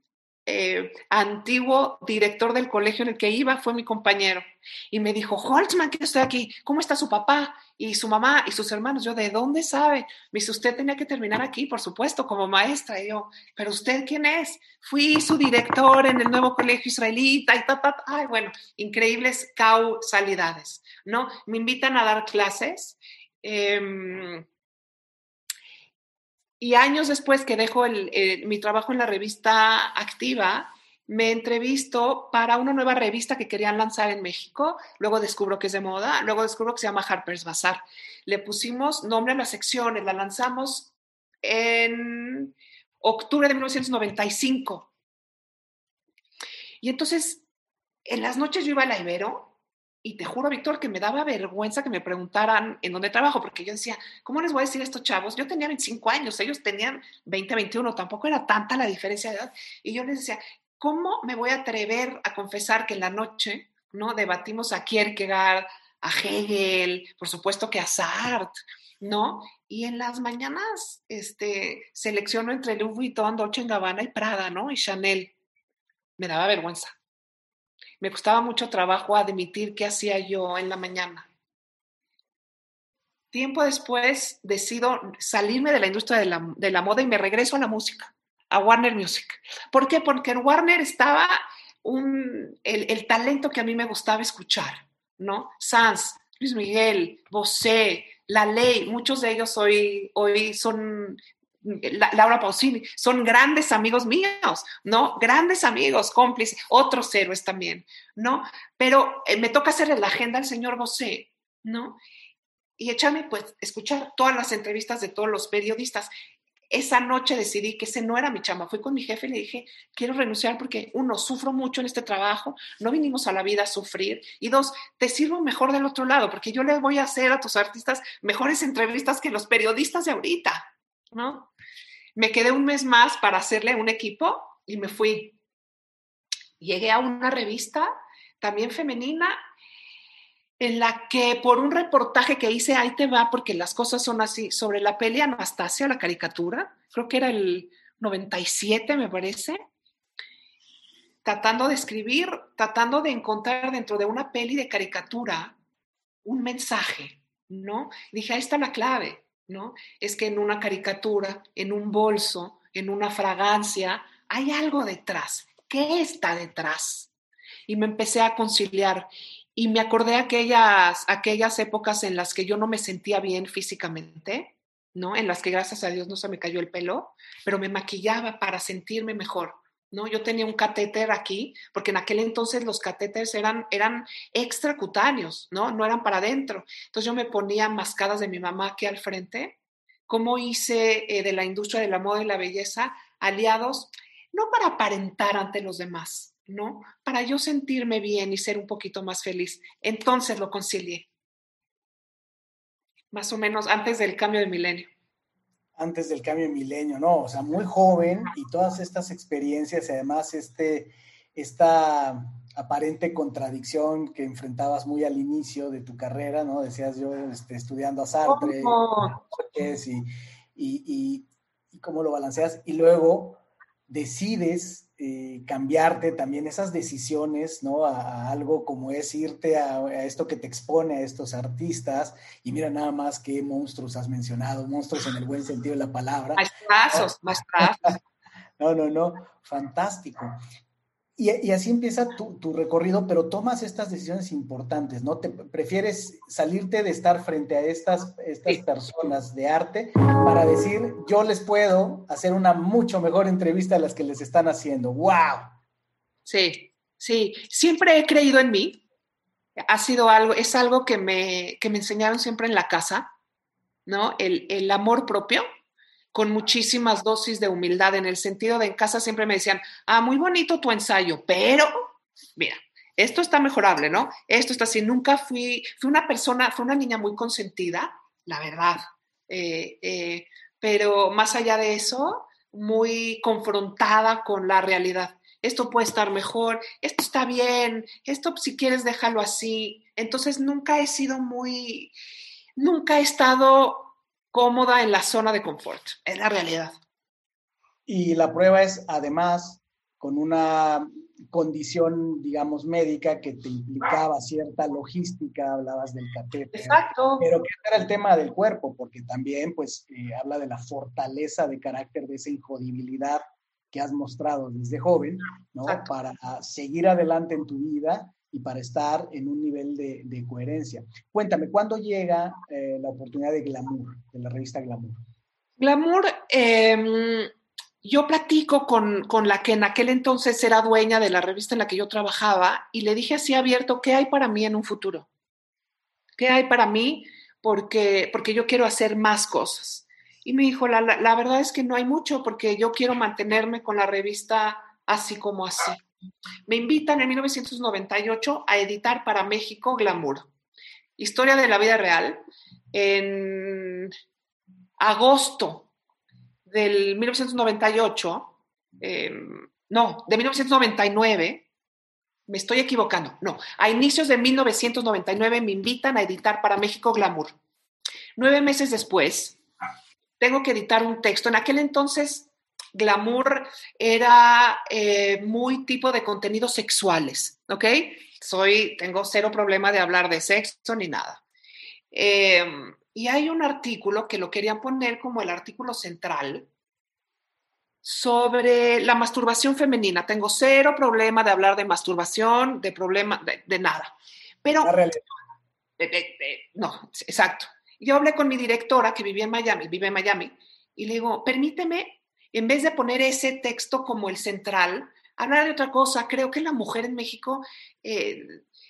eh, antiguo director del colegio en el que iba fue mi compañero y me dijo, Holtzman, que estoy aquí, ¿cómo está su papá y su mamá y sus hermanos? Yo, ¿de dónde sabe? Me dice, usted tenía que terminar aquí, por supuesto, como maestra. Y yo, ¿pero usted quién es? Fui su director en el nuevo colegio israelita y ta, ta, Ay, bueno, increíbles causalidades, ¿no? Me invitan a dar clases. Eh, y años después que dejo mi trabajo en la revista Activa, me entrevisto para una nueva revista que querían lanzar en México. Luego descubro que es de moda, luego descubro que se llama Harper's Bazaar. Le pusimos nombre a las secciones, la lanzamos en octubre de 1995. Y entonces, en las noches yo iba a la Ibero y te juro, Víctor, que me daba vergüenza que me preguntaran en dónde trabajo, porque yo decía, ¿cómo les voy a decir a estos chavos? Yo tenía 25 años, ellos tenían 20, 21, tampoco era tanta la diferencia de edad. Y yo les decía, ¿cómo me voy a atrever a confesar que en la noche, ¿no? Debatimos a Kierkegaard, a Hegel, por supuesto que a Sartre, ¿no? Y en las mañanas, este, selecciono entre Louis Vuitton, Dolce Gabbana y Prada, ¿no? Y Chanel. Me daba vergüenza me costaba mucho trabajo admitir qué hacía yo en la mañana. Tiempo después decido salirme de la industria de la, moda y me regreso a la música, a Warner Music. ¿Por qué? Porque en Warner estaba el, talento que a mí me gustaba escuchar, ¿no? Sanz, Luis Miguel, Bosé, La Ley, muchos de ellos hoy, hoy son Laura Pausini, son grandes amigos míos, ¿no? Grandes amigos, cómplices, otros héroes también, ¿no? Pero eh, me toca hacerle la agenda al señor Bosé, ¿no? Y echarme, pues, escuchar todas las entrevistas de todos los periodistas. Esa noche decidí que ese no era mi chamba. Fui con mi jefe y le dije, quiero renunciar porque, uno, sufro mucho en este trabajo, no vinimos a la vida a sufrir. Y dos, te sirvo mejor del otro lado, porque yo le voy a hacer a tus artistas mejores entrevistas que los periodistas de ahorita. ¿No? Me quedé un mes más para hacerle un equipo y me fui. Llegué a una revista también femenina en la que por un reportaje que hice, ahí te va, porque las cosas son así, sobre la peli Anastasia, la caricatura, creo que era el 97, me parece, tratando de escribir, tratando de encontrar dentro de una peli de caricatura un mensaje, ¿no? dije, ahí está la clave, ¿no? Es que en una caricatura, en un bolso, en una fragancia, hay algo detrás. ¿Qué está detrás? Y me empecé a conciliar y me acordé aquellas, aquellas épocas en las que yo no me sentía bien físicamente, ¿no? En las que gracias a Dios no se me cayó el pelo, pero me maquillaba para sentirme mejor. ¿No? Yo tenía un catéter aquí, porque en aquel entonces los catéteres eran, eran extracutáneos, ¿no? No eran para adentro. Entonces yo me ponía mascadas de mi mamá aquí al frente. ¿Cómo hice eh, de la industria de la moda y la belleza aliados? No para aparentar ante los demás, ¿no? Para yo sentirme bien y ser un poquito más feliz. Entonces lo concilié. Más o menos antes del cambio de milenio
antes del cambio de milenio, ¿no? O sea, muy joven y todas estas experiencias y además este, esta aparente contradicción que enfrentabas muy al inicio de tu carrera, ¿no? Decías yo este, estudiando a Sartre, y, y, y, cómo lo balanceas, y luego decides eh, cambiarte también esas decisiones, ¿no? A, algo como es irte a, esto que te expone a estos artistas. Y mira nada más qué monstruos has mencionado, monstruos en el buen sentido de la palabra.
Maestrazos, maestrazos.
No, no, no, fantástico. Y, así empieza tu, recorrido, pero tomas estas decisiones importantes, ¿no? Te prefieres salirte de estar frente a estas, estas personas de arte para decir, yo les puedo hacer una mucho mejor entrevista a las que les están haciendo. ¡Wow!
Sí, sí, siempre he creído en mí. Ha sido algo, es algo que me, que me enseñaron siempre en la casa, ¿no? El, el amor propio con muchísimas dosis de humildad, en el sentido de en casa siempre me decían, ah, muy bonito tu ensayo, pero, mira, esto está mejorable, ¿no? Esto está así. Nunca fui, fui una persona, fui una niña muy consentida, la verdad. Eh, eh, pero más allá de eso, muy confrontada con la realidad. Esto puede estar mejor, esto está bien, esto si quieres déjalo así. Entonces nunca he sido muy, nunca he estado cómoda en la zona de confort. Es la realidad.
Y la prueba es, además, con una condición, digamos, médica que te implicaba cierta logística, hablabas del catéter.
Exacto.
Pero que era el tema del cuerpo, porque también, pues, eh, habla de la fortaleza de carácter, de esa injodibilidad que has mostrado desde joven, ¿no? Para seguir adelante en tu vida y para estar en un nivel de, coherencia. Cuéntame, ¿cuándo llega eh, la oportunidad de Glamour, de la revista Glamour?
Glamour, em, yo platico con, con, la que en aquel entonces era dueña de la revista en la que yo trabajaba y le dije así abierto, ¿qué hay para mí en un futuro? ¿Qué hay para mí? Porque, porque yo quiero hacer más cosas. Y me dijo, la, la verdad es que no hay mucho porque yo quiero mantenerme con la revista así como así. Me invitan en 1998 a editar para México Glamour, historia de la vida real. En agosto del 1998, em, no, de 1999, me estoy equivocando, no, a inicios de 1999 me invitan a editar para México Glamour. Nueve meses después, tengo que editar un texto. En aquel entonces glamour era eh, muy tipo de contenidos sexuales, ¿ok? Soy, tengo cero problema de hablar de sexo ni nada. Em, y hay un artículo que lo querían poner como el artículo central sobre la masturbación femenina. Tengo cero problema de hablar de masturbación, de problema, de, nada. Pero... no, exacto. Yo hablé con mi directora que vivía en Miami, vive en Miami, y le digo, permíteme en vez de poner ese texto como el central, hablar de otra cosa. Creo que la mujer en México eh,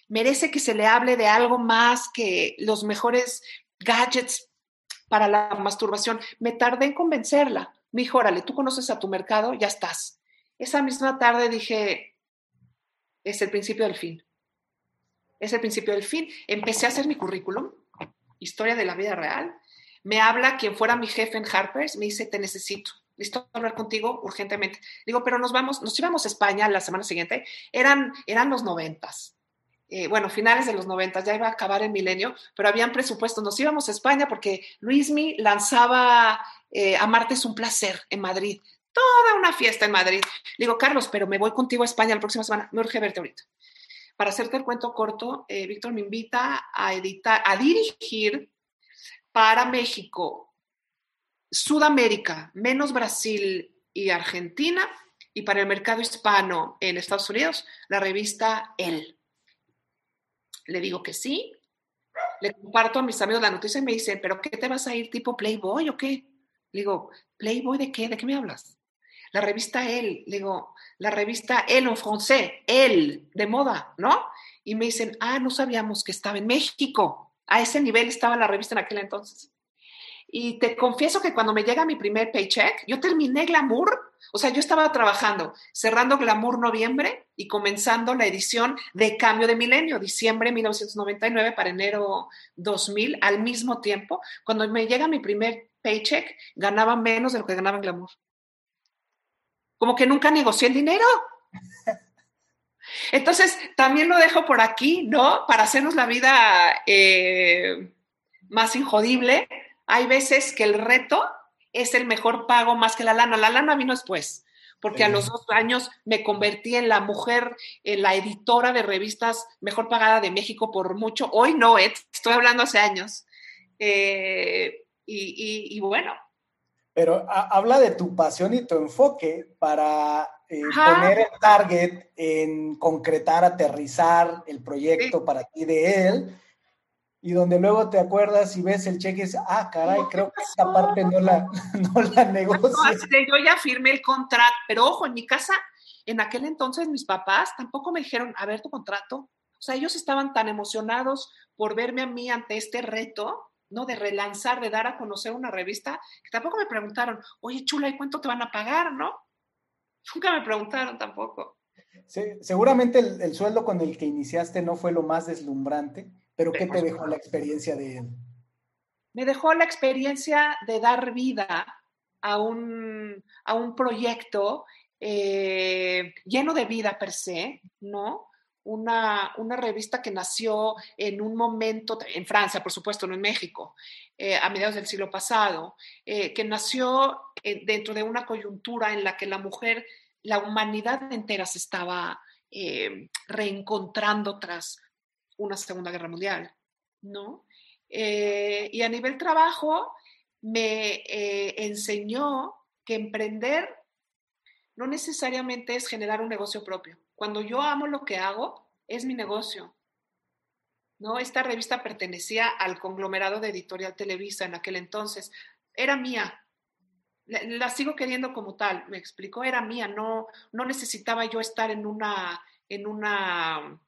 merece que se le hable de algo más que los mejores gadgets para la masturbación. Me tardé en convencerla. Me dijo, órale, tú conoces a tu mercado, ya estás. Esa misma tarde dije, es el principio del fin. Es el principio del fin. Empecé a hacer mi currículum, historia de la vida real. Me habla quien fuera mi jefe en Harper's, me dice, te necesito listo hablar contigo urgentemente. Digo, pero nos vamos, nos íbamos a España la semana siguiente, eran, eran los noventas. Eh, bueno, finales de los noventas, ya iba a acabar el milenio, pero habían presupuestos. Nos íbamos a España porque Luismi lanzaba eh, Amarte es un placer en Madrid. toda una fiesta en Madrid. Digo, Carlos, pero me voy contigo a España la próxima semana. Me urge verte ahorita. Para hacerte el cuento corto, eh, Víctor me invita a editar, a dirigir para México, Sudamérica, menos Brasil y Argentina, y para el mercado hispano en Estados Unidos, la revista El. Le digo que sí, le comparto a mis amigos la noticia y me dicen, ¿pero qué te vas a ir tipo Playboy o qué? Le digo, ¿Playboy de qué? ¿De qué me hablas? La revista El, le digo, la revista El en francés, El, de moda, ¿no? Y me dicen, ah, no sabíamos que estaba en México. A ese nivel estaba la revista en aquel entonces. Y te confieso que cuando me llega mi primer paycheck, yo terminé Glamour, o sea, yo estaba trabajando, cerrando Glamour noviembre y comenzando la edición de Cambio de Milenio, diciembre de 1999 para enero 2000, al mismo tiempo. Cuando me llega mi primer paycheck, ganaba menos de lo que ganaba en Glamour. Como que nunca negocié el dinero. Entonces, también lo dejo por aquí, ¿no? Para hacernos la vida eh, más injodible hay veces que el reto es el mejor pago más que la lana. La lana vino después, porque a los dos años me convertí en la mujer, en la editora de revistas mejor pagada de México por mucho. Hoy no, eh, estoy hablando hace años. Eh, y, bueno.
Pero habla de tu pasión y tu enfoque para eh, poner el target en concretar, aterrizar el proyecto para ti de él y donde luego te acuerdas y ves el cheque y dices, ah, caray, creo que esa parte no la, no la negocio.
yo ya firmé el contrato, pero ojo, en mi casa, en aquel entonces mis papás tampoco me dijeron, a ver tu contrato. O sea, ellos estaban tan emocionados por verme a mí ante este reto, ¿no? De relanzar, de dar a conocer una revista, que tampoco me preguntaron, oye, chula, ¿y cuánto te van a pagar, no? Nunca me preguntaron tampoco.
Sí, seguramente el, el sueldo con el que iniciaste no fue lo más deslumbrante, pero ¿qué te dejó la experiencia de él?
Me dejó la experiencia de dar vida a un, a un proyecto eh, lleno de vida per se, ¿no? Una, una, revista que nació en un momento, en Francia, por supuesto, no en México, eh, a mediados del siglo pasado, eh, que nació dentro de una coyuntura en la que la mujer, la humanidad entera se estaba reencontrando tras una Segunda Guerra Mundial, ¿no? Eh, y a nivel trabajo me eh, enseñó que emprender no necesariamente es generar un negocio propio. Cuando yo amo lo que hago, es mi negocio. ¿no? Esta revista pertenecía al conglomerado de Editorial Televisa en aquel entonces. Era mía. La, la sigo queriendo como tal, me explicó, era mía, no, no necesitaba yo estar en una, en una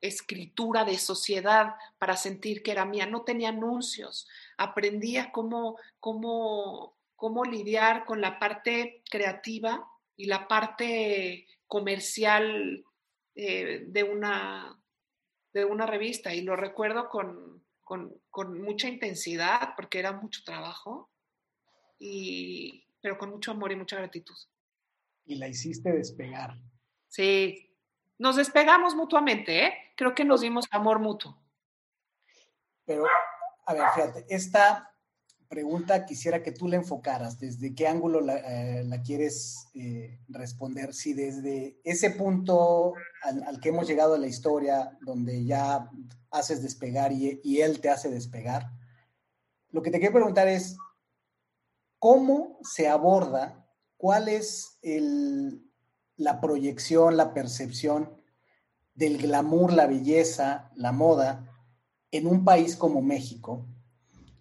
escritura de sociedad para sentir que era mía, no tenía anuncios, aprendía cómo, cómo, cómo lidiar con la parte creativa y la parte comercial eh, de, una, de una revista y lo recuerdo con, con, mucha intensidad porque era mucho trabajo, y, pero con mucho amor y mucha gratitud.
Y la hiciste despegar.
Sí, nos despegamos mutuamente, ¿eh? Creo que nos dimos amor mutuo.
Pero, a ver, fíjate, esta pregunta quisiera que tú la enfocaras. ¿Desde qué ángulo la, eh, quieres eh, responder? Si desde ese punto al, que hemos llegado a la historia, donde ya haces despegar y él te hace despegar, lo que te quiero preguntar es, ¿cómo se aborda? ¿Cuál es el, la proyección, la percepción del glamour, la belleza, la moda en un país como México,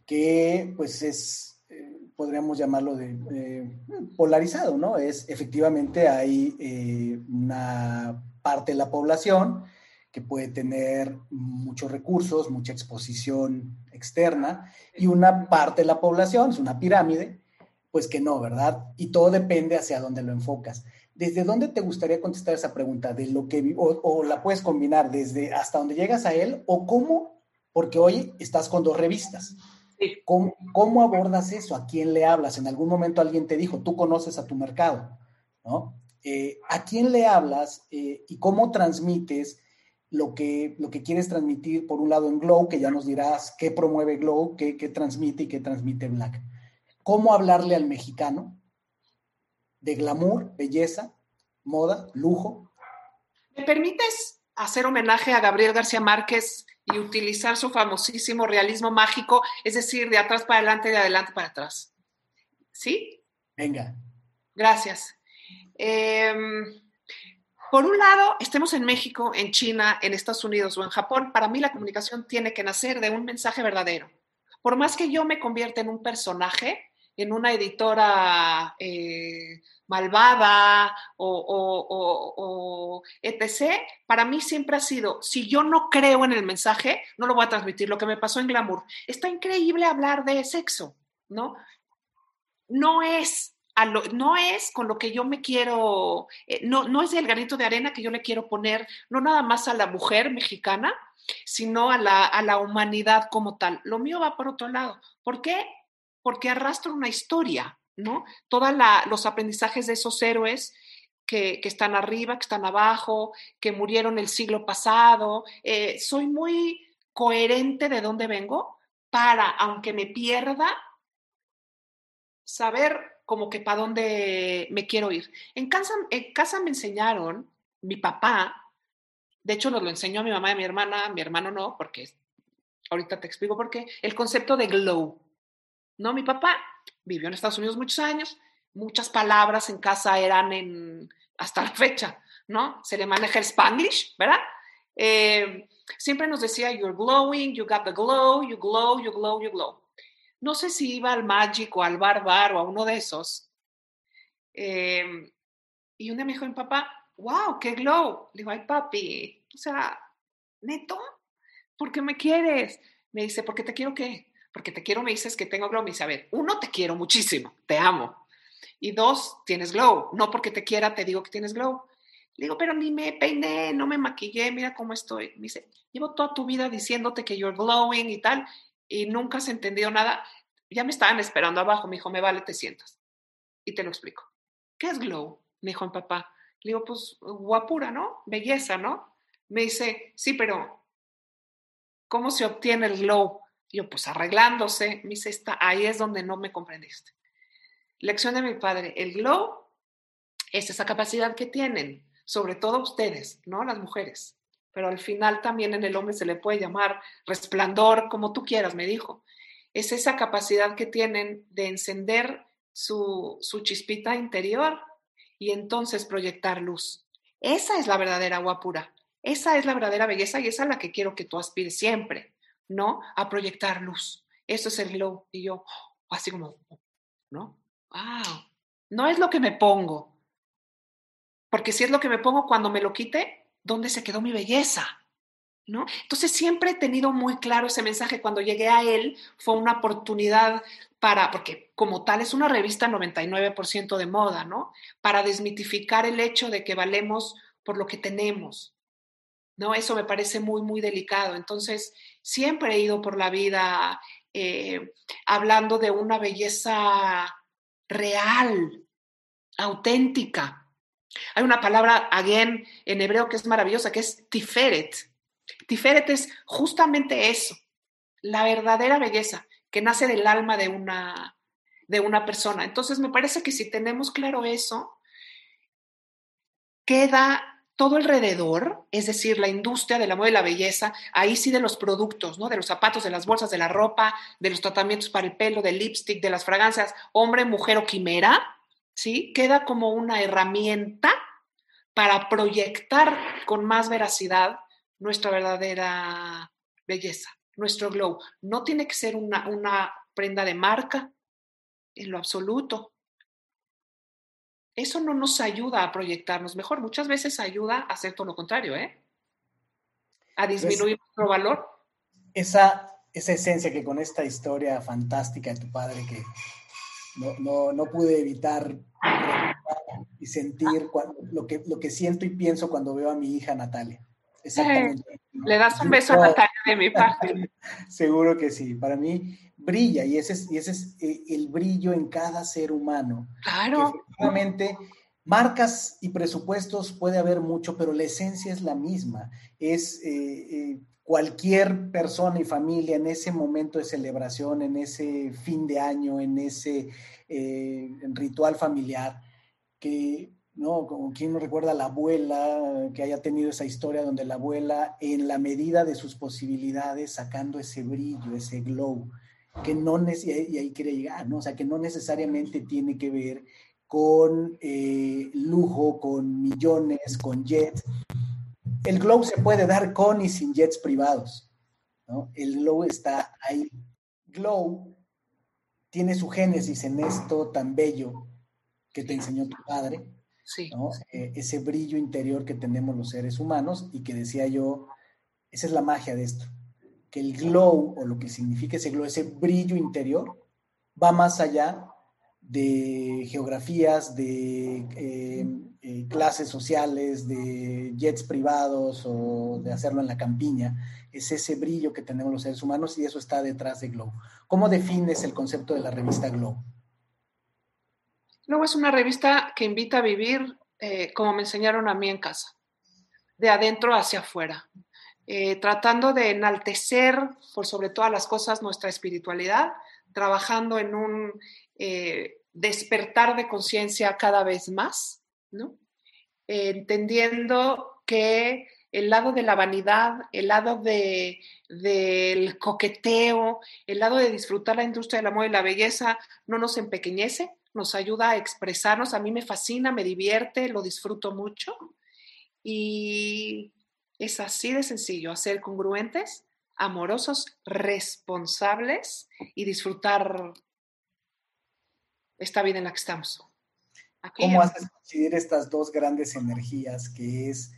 que pues es, eh, podríamos llamarlo de polarizado, ¿no? Es efectivamente hay eh, una parte de la población que puede tener muchos recursos, mucha exposición externa, y una parte de la población, es una pirámide, pues que no, ¿verdad? Y todo depende hacia dónde lo enfocas. ¿Desde dónde te gustaría contestar esa pregunta? ¿De lo que, o, la puedes combinar desde hasta donde llegas a él o cómo? Porque hoy estás con dos revistas. ¿Cómo, abordas eso? ¿A quién le hablas? En algún momento alguien te dijo, tú conoces a tu mercado, ¿no? Eh, ¿A quién le hablas eh, y cómo transmites lo que, lo que quieres transmitir, por un lado en Glow, que ya nos dirás qué promueve Glow, qué, qué transmite y qué transmite Black? ¿Cómo hablarle al mexicano de glamour, belleza, moda, lujo.
¿Me permites hacer homenaje a Gabriel García Márquez y utilizar su famosísimo realismo mágico, es decir, de atrás para adelante, de adelante para atrás? ¿Sí?
Venga.
Gracias. Em, por un lado, estemos en México, en China, en Estados Unidos o en Japón, para mí la comunicación tiene que nacer de un mensaje verdadero. Por más que yo me convierta en un personaje, en una editora eh, malvada o, etc., para mí siempre ha sido, si yo no creo en el mensaje, no lo voy a transmitir. Lo que me pasó en Glamour. Está increíble hablar de sexo, ¿no? No es no es con lo que yo me quiero, eh, no, no es el granito de arena que yo le quiero poner, no nada más a la mujer mexicana, sino a la, a la humanidad como tal. Lo mío va por otro lado. ¿Por qué? Porque arrastro una historia, ¿no? Todos los aprendizajes de esos héroes que, que, están arriba, que están abajo, que murieron el siglo pasado. Eh, soy muy coherente de dónde vengo para, aunque me pierda, saber como que para dónde me quiero ir. En casa, en casa me enseñaron, mi papá, de hecho nos lo enseñó a mi mamá y a mi hermana, mi hermano no, porque ahorita te explico por qué, el concepto de glow. No, mi papá vivió en Estados Unidos muchos años, muchas palabras en casa eran en, hasta la fecha, ¿no? Se le maneja el spanglish, ¿verdad? Eh, siempre nos decía, you're glowing, you got the glow, you glow, you glow, you glow no sé si iba al Magic o al Barbar o a uno de esos. Em, y un día me dijo mi papá, wow, qué glow. Le digo, ay papi, o sea, neto, ¿por qué me quieres? Me dice, ¿por qué te quiero qué? Porque te quiero, me dices que tengo glow. Me dice, a ver, uno, te quiero muchísimo, te amo. Y dos, tienes glow. No porque te quiera, te digo que tienes glow. Le digo, pero ni me peiné, no me maquillé, mira cómo estoy. Me dice, llevo toda tu vida diciéndote que you're glowing y tal, y nunca has entendido nada. Ya me estaban esperando abajo, me dijo, me vale, te sientas. Y te lo explico. ¿Qué es glow? Me dijo mi papá. Le digo, pues guapura, ¿no? Belleza, ¿no? Me dice, sí, pero ¿cómo se obtiene el glow? Yo, pues arreglándose. Me dice, está, ahí es donde no me comprendiste. Lección de mi padre, el glow es esa capacidad que tienen, sobre todo ustedes, ¿no? Las mujeres, pero al final también en el hombre se le puede llamar resplandor, como tú quieras, me dijo. Es esa capacidad que tienen de encender su, chispita interior y entonces proyectar luz. Esa es la verdadera guapura, esa es la verdadera belleza y esa es la que quiero que tú aspires siempre, ¿no? A proyectar luz. Eso es el glow. Y yo, así como, ¿no? ¡Wow! No es lo que me pongo, porque si es lo que me pongo cuando me lo quite, ¿dónde se quedó mi belleza? ¿No? Entonces siempre he tenido muy claro ese mensaje. Cuando llegué a él fue una oportunidad para, porque como tal es una revista 99% de moda, ¿no? Para desmitificar el hecho de que valemos por lo que tenemos. ¿No? Eso me parece muy, muy delicado. Entonces, siempre he ido por la vida eh, hablando de una belleza real, auténtica, hay una palabra, again, en hebreo que es maravillosa, que es tiferet. Tiferet es justamente eso, la verdadera belleza que nace del alma de una, de una persona. Entonces, me parece que si tenemos claro eso, queda todo alrededor, es decir, la industria del amor y la belleza, ahí sí de los productos, ¿no? De los zapatos, de las bolsas, de la ropa, de los tratamientos para el pelo, del lipstick, de las fragancias, hombre, mujer o quimera, ¿sí? Queda como una herramienta para proyectar con más veracidad nuestra verdadera belleza, nuestro glow. No tiene que ser una, una prenda de marca en lo absoluto. Eso no nos ayuda a proyectarnos mejor, muchas veces ayuda a hacer todo lo contrario, ¿eh? A pues disminuir nuestro valor.
Esa, esa esencia que con esta historia fantástica de tu padre que no, no, pude evitar y sentir lo, que, lo que siento y pienso cuando veo a mi hija Natalia.
Exactamente. Le das un beso a Natalia de mi parte.
Seguro que sí. Para mí brilla y ese es, y ese es eh, el brillo en cada ser humano.
Claro.
efectivamente, marcas y presupuestos puede haber mucho, pero la esencia es la misma. Es eh, eh, cualquier persona y familia en ese momento de celebración, en ese fin de año, en ese eh, ritual familiar, que, ¿no? Como quien no recuerda a la abuela, que haya tenido esa historia donde la abuela, en la medida de sus posibilidades, sacando ese brillo, ese glow, que no, y ahí quiere llegar, ¿no? O sea, que no necesariamente tiene que ver con eh, lujo, con millones, con jets. El glow se puede dar con y sin jets privados, ¿no? El glow está ahí. Glow tiene su génesis en esto tan bello que te enseñó tu padre, sí. ¿no? Eh, ese brillo interior que tenemos los seres humanos y que decía yo, esa es la magia de esto, que el glow o lo que significa ese glow, ese brillo interior, va más allá de geografías, de eh, eh, clases sociales, de jets privados o de hacerlo en la campiña. Es ese brillo que tenemos los seres humanos y eso está detrás de Glow. ¿Cómo defines el concepto de la revista Glow?
Glow es una revista que invita a vivir eh, como me enseñaron a mí en casa, de adentro hacia afuera, tratando de enaltecer por sobre todas las cosas nuestra espiritualidad, trabajando en un eh, despertar de conciencia cada vez más, ¿no? entendiendo que el lado de la vanidad, el lado de, del coqueteo, el lado de disfrutar la industria del amor y la belleza no nos empequeñece, nos ayuda a expresarnos. A mí me fascina, me divierte, lo disfruto mucho. Y es así de sencillo, hacer congruentes, amorosos, responsables y disfrutar esta vida en la que estamos.
¿Cómo haces coincidir estas dos grandes energías que es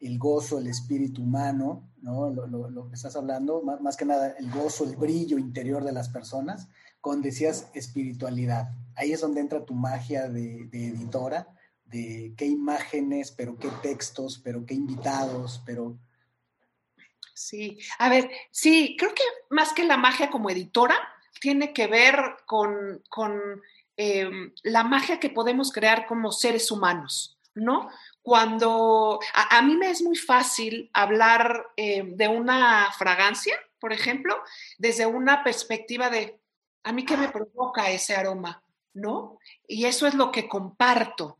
el gozo, el espíritu humano, ¿no? Lo, que estás hablando, más, que nada el gozo, el brillo interior de las personas, con decías espiritualidad. Ahí es donde entra tu magia de, de editora, de qué imágenes, pero qué textos, pero qué invitados, pero...
Sí, a ver, sí, creo que más que la magia como editora, tiene que ver con, con Em, la magia que podemos crear como seres humanos, ¿no? Cuando a, mí me es muy fácil hablar em, de una fragancia, por ejemplo, desde una perspectiva de, a mí qué me provoca ese aroma, ¿no? Y eso es lo que comparto.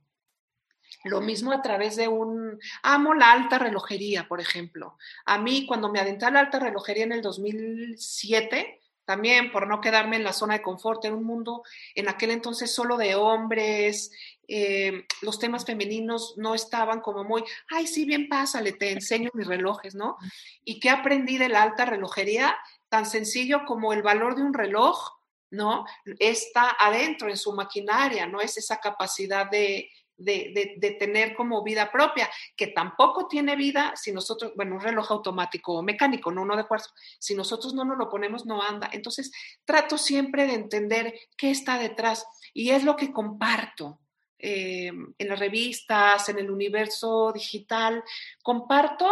Lo mismo a través de un, amo la alta relojería, por ejemplo. A mí cuando me adentré a la alta relojería en el 2007, también por no quedarme en la zona de confort, en un mundo en aquel entonces solo de hombres, eh, los temas femeninos no estaban como muy, ay, sí, bien pásale, te enseño mis relojes, ¿no? Y qué aprendí de la alta relojería, tan sencillo como el valor de un reloj, ¿no? Está adentro en su maquinaria, ¿no? Es esa capacidad de, de, tener como vida propia, que tampoco tiene vida si nosotros, bueno, un reloj automático o mecánico, no uno de cuarzo, si nosotros no nos lo ponemos, no anda. Entonces, trato siempre de entender qué está detrás y es lo que comparto. Eh, en las revistas, en el universo digital, comparto,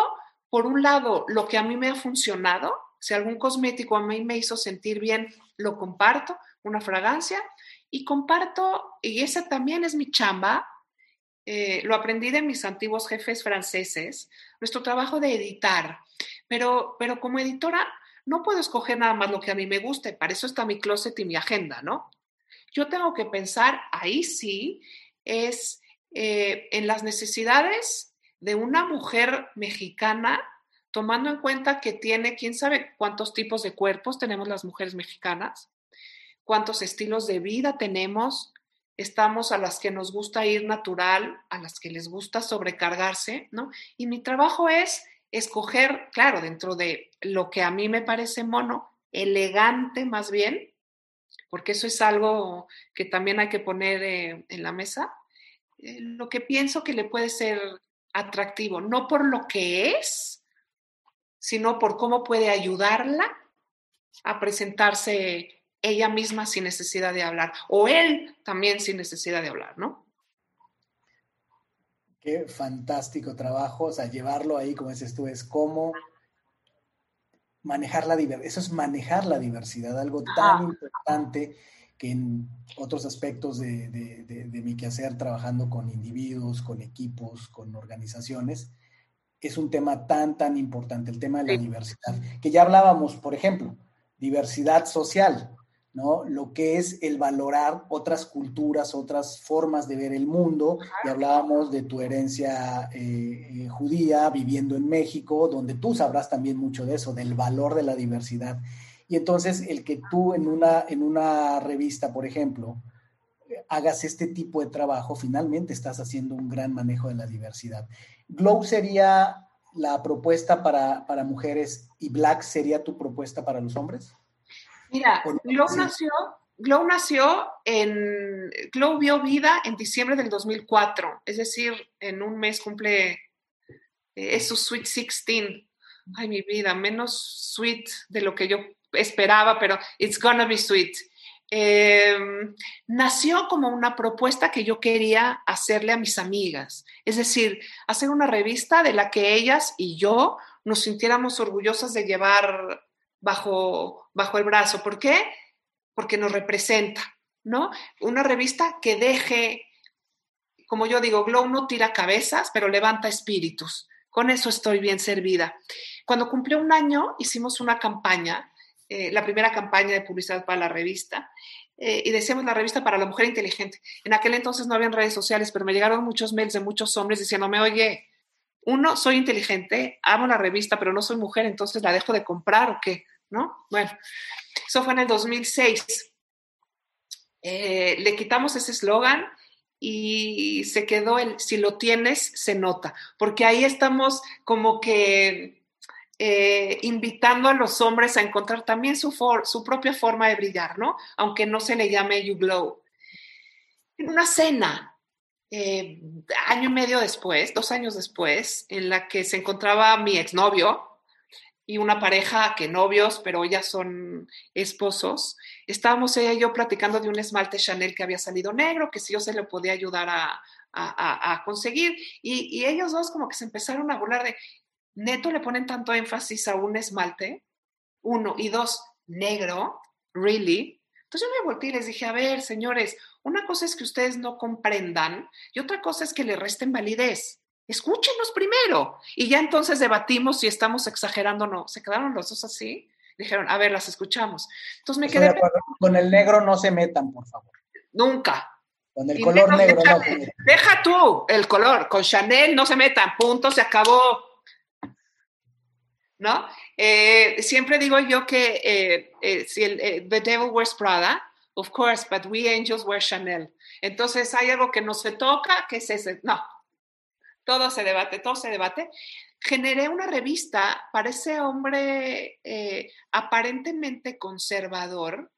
por un lado, lo que a mí me ha funcionado, si algún cosmético a mí me hizo sentir bien, lo comparto, una fragancia, y comparto, y esa también es mi chamba, eh, lo aprendí de mis antiguos jefes franceses, nuestro trabajo de editar, pero, pero como editora no puedo escoger nada más lo que a mí me guste, para eso está mi closet y mi agenda, ¿no? Yo tengo que pensar, ahí sí, es eh, en las necesidades de una mujer mexicana, tomando en cuenta que tiene, quién sabe cuántos tipos de cuerpos tenemos las mujeres mexicanas, cuántos estilos de vida tenemos, estamos a las que nos gusta ir natural, a las que les gusta sobrecargarse, ¿no? Y mi trabajo es escoger, claro, dentro de lo que a mí me parece mono, elegante más bien, porque eso es algo que también hay que poner eh, en la mesa, eh, lo que pienso que le puede ser atractivo, no por lo que es, sino por cómo puede ayudarla a presentarse ella misma sin necesidad de hablar, o él también sin necesidad de hablar, ¿no?
Qué fantástico trabajo, o sea, llevarlo ahí, como dices tú, es como manejar la diversidad, eso es manejar la diversidad, algo tan importante que en otros aspectos de, de, mi quehacer, trabajando con individuos, con equipos, con organizaciones, es un tema tan, tan importante, el tema de la diversidad, que ya hablábamos, por ejemplo, diversidad social, ¿no? Lo que es el valorar otras culturas, otras formas de ver el mundo. Y hablábamos de tu herencia eh, eh, judía viviendo en México, donde tú sabrás también mucho de eso, del valor de la diversidad. Y entonces el que tú en una, en una revista, por ejemplo, hagas este tipo de trabajo, finalmente estás haciendo un gran manejo de la diversidad. Glow sería la propuesta para, para mujeres y Black sería tu propuesta para los hombres?
Mira, Glow nació, Glow nació en, Glow vio vida en diciembre del 2004, es decir, en un mes cumple, eh, es su Sweet 16. Ay, mi vida, menos sweet de lo que yo esperaba, pero it's gonna be sweet. Em, nació como una propuesta que yo quería hacerle a mis amigas, es decir, hacer una revista de la que ellas y yo nos sintiéramos orgullosas de llevar bajo, bajo el brazo. ¿Por qué? Porque nos representa, ¿no? Una revista que deje, como yo digo, Glow no tira cabezas, pero levanta espíritus. Con eso estoy bien servida. Cuando cumplió un año, hicimos una campaña, eh, la primera campaña de publicidad para la revista, eh, y decíamos la revista para la mujer inteligente. En aquel entonces no habían redes sociales, pero me llegaron muchos mails de muchos hombres diciéndome, oye, uno, soy inteligente, amo la revista, pero no soy mujer, entonces la dejo de comprar o qué, ¿no? Bueno, eso fue en el 2006. Eh, le quitamos ese eslogan y se quedó el si lo tienes, se nota, porque ahí estamos como que eh, invitando a los hombres a encontrar también su, su propia forma de brillar, ¿no? Aunque no se le llame You Glow. En una cena eh, año y medio después, dos años después, en la que se encontraba mi exnovio y una pareja que novios, pero ya son esposos. Estábamos ella y yo platicando de un esmalte Chanel que había salido negro, que si yo se le podía ayudar a, a, conseguir. Y, y, ellos dos como que se empezaron a burlar de, neto le ponen tanto énfasis a un esmalte, uno, y dos, negro, really. Entonces yo me volteé y les dije, a ver, señores, una cosa es que ustedes no comprendan y otra cosa es que le resten validez. Escúchenos primero. Y ya entonces debatimos si estamos exagerando o no. Se quedaron los dos así. Dijeron, a ver, las escuchamos. Entonces me quedé.
Con el negro no se metan, por favor.
Nunca.
Con el color negro
no. Deja tú el color. Con Chanel no se metan. Punto, se acabó. ¿No? Eh, siempre digo yo que eh, eh, si el The Devil Wears Prada, Of course, but we angels wear Chanel. Entonces hay algo que no se toca, que es ese. No, todo se debate, todo se debate. Generé una revista para ese hombre eh, aparentemente conservador,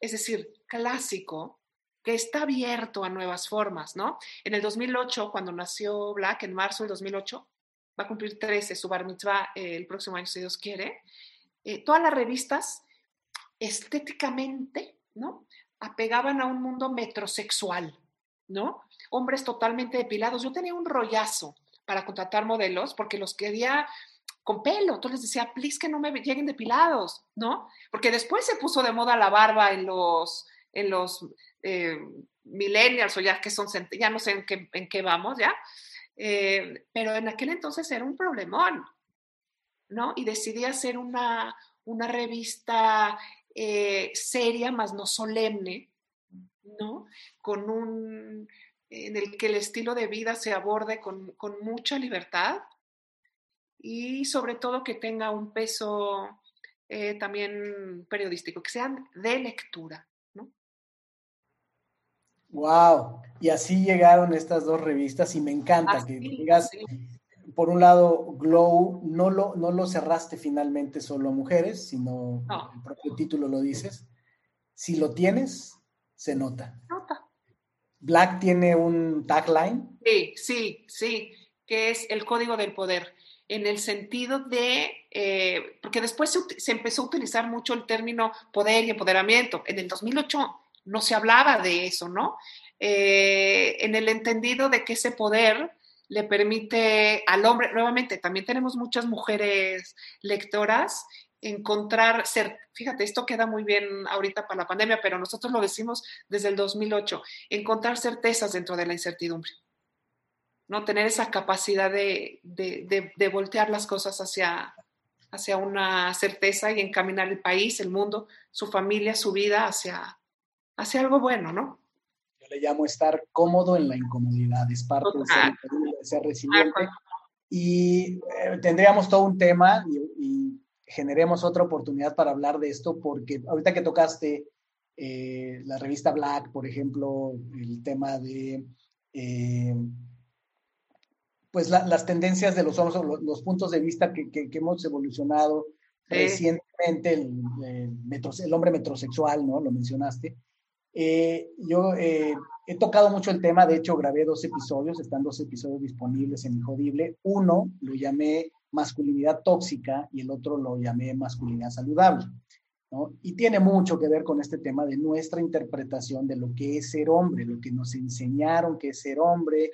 es decir, clásico, que está abierto a nuevas formas, ¿no? En el 2008, cuando nació Black, en marzo del 2008, va a cumplir 13, su bar mitzvah eh, el próximo año, si Dios quiere, eh, todas las revistas estéticamente ¿no? Apegaban a un mundo metrosexual, ¿no? Hombres totalmente depilados. Yo tenía un rollazo para contratar modelos porque los quería con pelo. Entonces les decía, please que no me lleguen depilados, ¿no? Porque después se puso de moda la barba en los, en los eh, millennials o ya que son, ya no sé en qué, en qué vamos, ¿ya? Eh, pero en aquel entonces era un problemón, ¿no? Y decidí hacer una, una revista eh, seria, más no solemne, ¿no? Con un, en el que el estilo de vida se aborde con, mucha libertad y sobre todo que tenga un peso eh, también periodístico, que sean de lectura.
Wow, y así llegaron estas dos revistas y me encanta que digas, por un lado, Glow no lo, no lo cerraste finalmente solo a mujeres, sino el propio título lo dices. Si lo tienes, se nota.
Nota.
Black tiene un tagline.
Sí, sí, sí, que es el código del poder, en el sentido de, eh, porque después se, empezó a utilizar mucho el término poder y empoderamiento. En el 2008 no se hablaba de eso, ¿no? Eh, en el entendido de que ese poder le permite al hombre, nuevamente, también tenemos muchas mujeres lectoras, encontrar, ser, fíjate, esto queda muy bien ahorita para la pandemia, pero nosotros lo decimos desde el 2008, encontrar certezas dentro de la incertidumbre, ¿no? Tener esa capacidad de, de, de, voltear las cosas hacia, hacia una certeza y encaminar el país, el mundo, su familia, su vida hacia, hacia algo bueno, ¿no?
Yo le llamo estar cómodo en la incomodidad, es parte de ser, resiliente. Y eh, tendríamos todo un tema y, generemos otra oportunidad para hablar de esto, porque ahorita que tocaste eh, la revista Black, por ejemplo, el tema de eh, pues las tendencias de los hombres, los, los puntos de vista que, que, hemos evolucionado recientemente, el, el, hombre metrosexual, ¿no? Lo mencionaste. Eh, yo eh, he tocado mucho el tema, de hecho grabé dos episodios, están dos episodios disponibles en Injodible. Uno lo llamé masculinidad tóxica y el otro lo llamé masculinidad saludable. Y tiene mucho que ver con este tema de nuestra interpretación de lo que es ser hombre, lo que nos enseñaron que es ser hombre,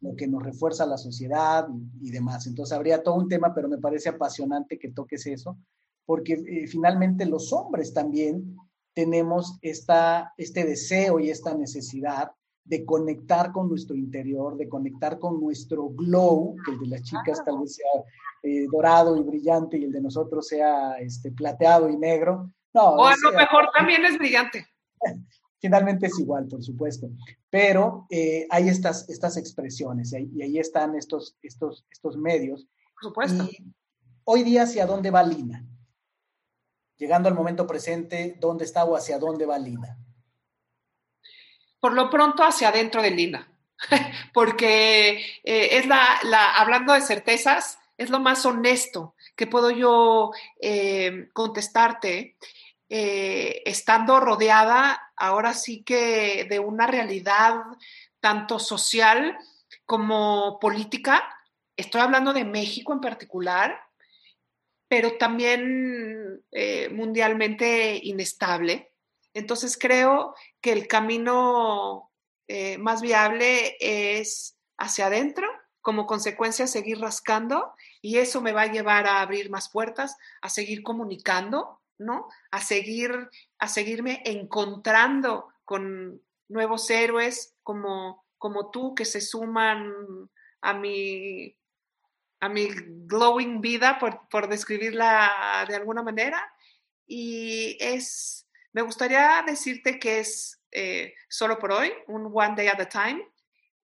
lo que nos refuerza la sociedad y, demás. Entonces habría todo un tema, pero me parece apasionante que toques eso, porque eh, finalmente los hombres también tenemos esta, este deseo y esta necesidad de conectar con nuestro interior, de conectar con nuestro glow, que el de las chicas tal vez sea eh, dorado y brillante y el de nosotros sea este, plateado y negro. No,
o a lo mejor también es brillante.
Finalmente es igual, por supuesto, pero eh, hay estas, estas expresiones y ahí, están estos, estos, estos medios.
Por supuesto.
hoy día, ¿hacia dónde va Lina? Llegando al momento presente, ¿dónde está o hacia dónde va Lina?
Por lo pronto, hacia adentro de Lina, porque eh, es la, la, hablando de certezas, es lo más honesto que puedo yo eh, contestarte, eh, estando rodeada ahora sí que de una realidad tanto social como política. Estoy hablando de México en particular, pero también eh, mundialmente inestable. Entonces creo que el camino más viable es hacia adentro, como consecuencia seguir rascando y eso me va a llevar a abrir más puertas, a seguir comunicando, ¿no? A seguir, a seguirme encontrando con nuevos héroes como, como tú que se suman a mi, a mi glowing vida, por, por describirla de alguna manera. Y es, me gustaría decirte que es eh, solo por hoy, un one day at a time,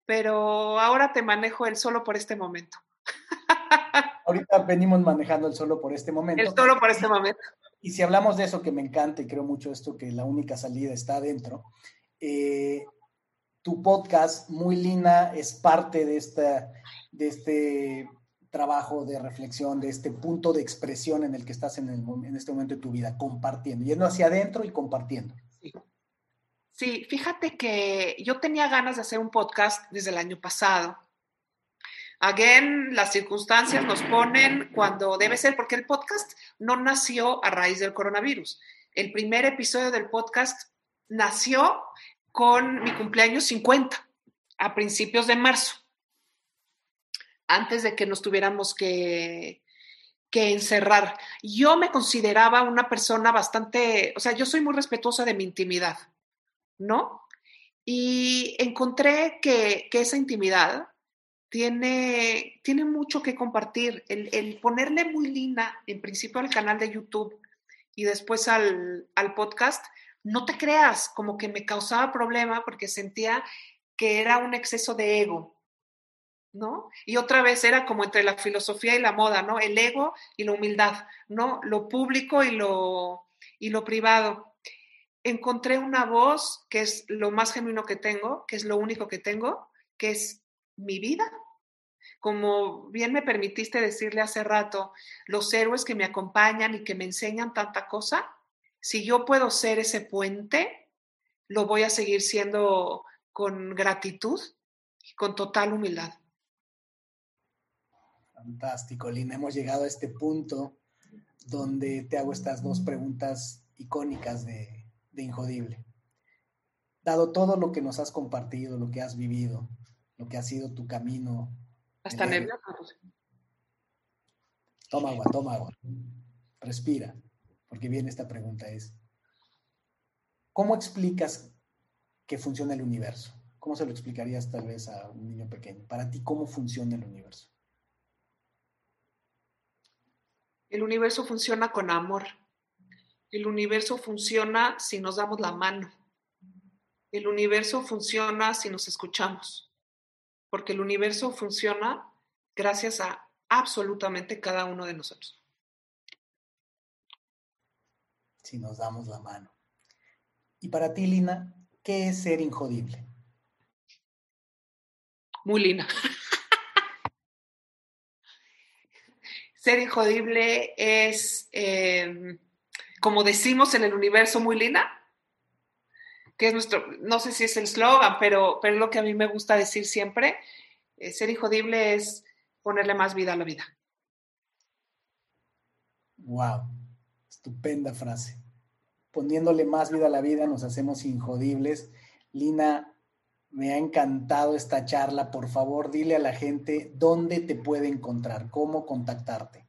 pero ahora te manejo el solo por este momento.
Ahorita venimos manejando el solo por este momento.
El solo por este momento.
Y si hablamos de eso que me encanta y creo mucho esto, que la única salida está adentro, eh, tu podcast, muy linda, es parte de, esta, de este trabajo de reflexión, de este punto de expresión en el que estás en, este momento de tu vida, compartiendo, yendo hacia adentro y compartiendo.
Sí. sí, fíjate que yo tenía ganas de hacer un podcast desde el año pasado Again, las circunstancias nos ponen cuando debe ser, porque el podcast no nació a raíz del coronavirus. El primer episodio del podcast nació con mi cumpleaños 50, a principios de marzo, antes de que nos tuviéramos que, que encerrar. Yo me consideraba una persona bastante, o sea, yo soy muy respetuosa de mi intimidad, ¿no? Y encontré que, que esa intimidad tiene, tiene mucho que compartir. El, ponerle muy linda, en principio al canal de YouTube y después al, al podcast, no te creas, como que me causaba problema porque sentía que era un exceso de ego, ¿no? Y otra vez era como entre la filosofía y la moda, ¿no? El ego y la humildad, ¿no? Lo público y lo, y lo privado. Encontré una voz que es lo más genuino que tengo, que es lo único que tengo, que es mi vida. Como bien me permitiste decirle hace rato, los héroes que me acompañan y que me enseñan tanta cosa, si yo puedo ser ese puente, lo voy a seguir siendo con gratitud y con total humildad.
Fantástico, Lina. Hemos llegado a este punto donde te hago estas dos preguntas icónicas de, de Injodible. Dado todo lo que nos has compartido, lo que has vivido, lo que ha sido tu camino.
Hasta nervioso.
Toma agua, toma agua. Respira, porque viene esta pregunta es, ¿cómo explicas que funciona el universo? ¿Cómo se lo explicarías tal vez a un niño pequeño? Para ti, ¿cómo funciona el universo?
El universo funciona con amor. El universo funciona si nos damos la mano. El universo funciona si nos escuchamos. Porque el universo funciona gracias a absolutamente cada uno de nosotros.
Si nos damos la mano. Y para ti, Lina, ¿qué es ser injodible?
Muy Lina. ser injodible es, em, como decimos en el universo, muy Lina, que es nuestro, no sé si es el slogan, pero, pero es lo que a mí me gusta decir siempre. Eh, ser injodible es ponerle más vida a la vida.
Wow, estupenda frase poniéndole más vida a la vida, nos hacemos injodibles. Lina, me ha encantado esta charla. Por favor, dile a la gente dónde te puede encontrar, cómo contactarte.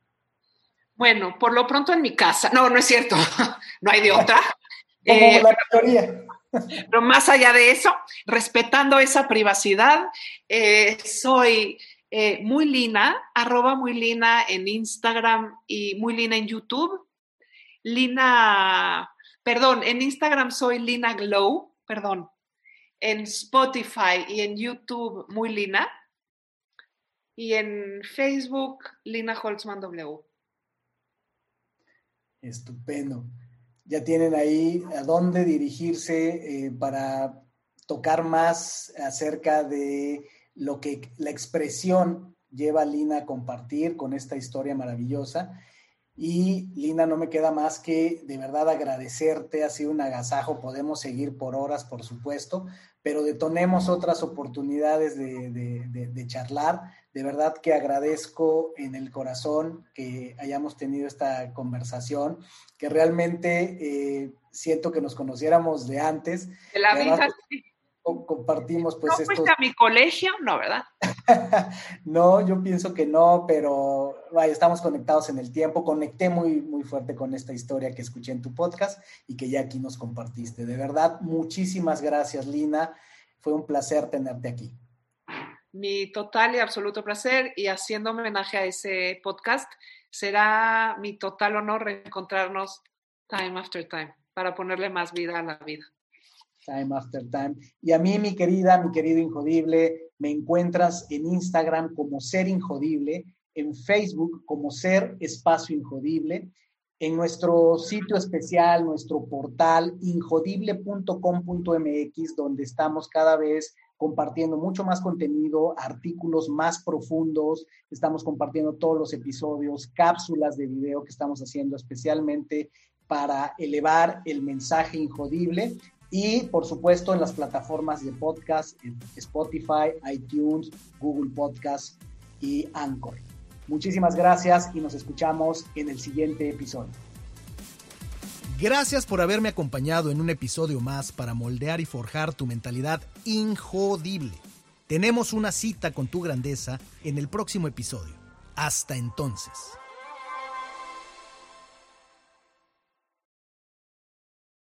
Bueno, por lo pronto en mi casa. No, no es cierto. no hay de otra.
Como eh, la mayoría.
Pero más allá de eso, respetando esa privacidad, eh, soy eh, muy lina, arroba muy lina en Instagram y muy lina en YouTube. Lina Perdón, en Instagram soy Lina Glow, perdón. En Spotify y en YouTube, muy Lina. Y en Facebook, Lina Holtzman W.
Estupendo. Ya tienen ahí a dónde dirigirse eh, para tocar más acerca de lo que la expresión lleva a Lina a compartir con esta historia maravillosa. Y Linda, no me queda más que de verdad agradecerte, ha sido un agasajo, podemos seguir por horas, por supuesto, pero detonemos otras oportunidades de, charlar. De verdad que agradezco en el corazón que hayamos tenido esta conversación, que realmente eh, siento que nos conociéramos de antes.
De la vida,
compartimos pues
¿No fuiste a mi colegio? No, ¿verdad?
no, yo pienso que no, pero vaya, estamos conectados en el tiempo. Conecté muy, muy fuerte con esta historia que escuché en tu podcast y que ya aquí nos compartiste. De verdad, muchísimas gracias, Lina. Fue un placer tenerte aquí.
Mi total y absoluto placer y haciendo homenaje a ese podcast, será mi total honor reencontrarnos time after time para ponerle más vida a la vida.
Time After Time. Y a mí, mi querida, mi querido Injodible, me encuentras en Instagram como Ser Injodible, en Facebook como Ser Espacio Injodible, en nuestro sitio especial, nuestro portal injodible.com.mx, donde estamos cada vez compartiendo mucho más contenido, artículos más profundos, estamos compartiendo todos los episodios, cápsulas de video que estamos haciendo especialmente para elevar el mensaje injodible y por supuesto en las plataformas de podcast, Spotify, iTunes, Google Podcast y Anchor. Muchísimas gracias y nos escuchamos en el siguiente episodio.
Gracias por haberme acompañado en un episodio más para moldear y forjar tu mentalidad injodible. Tenemos una cita con tu grandeza en el próximo episodio. Hasta entonces.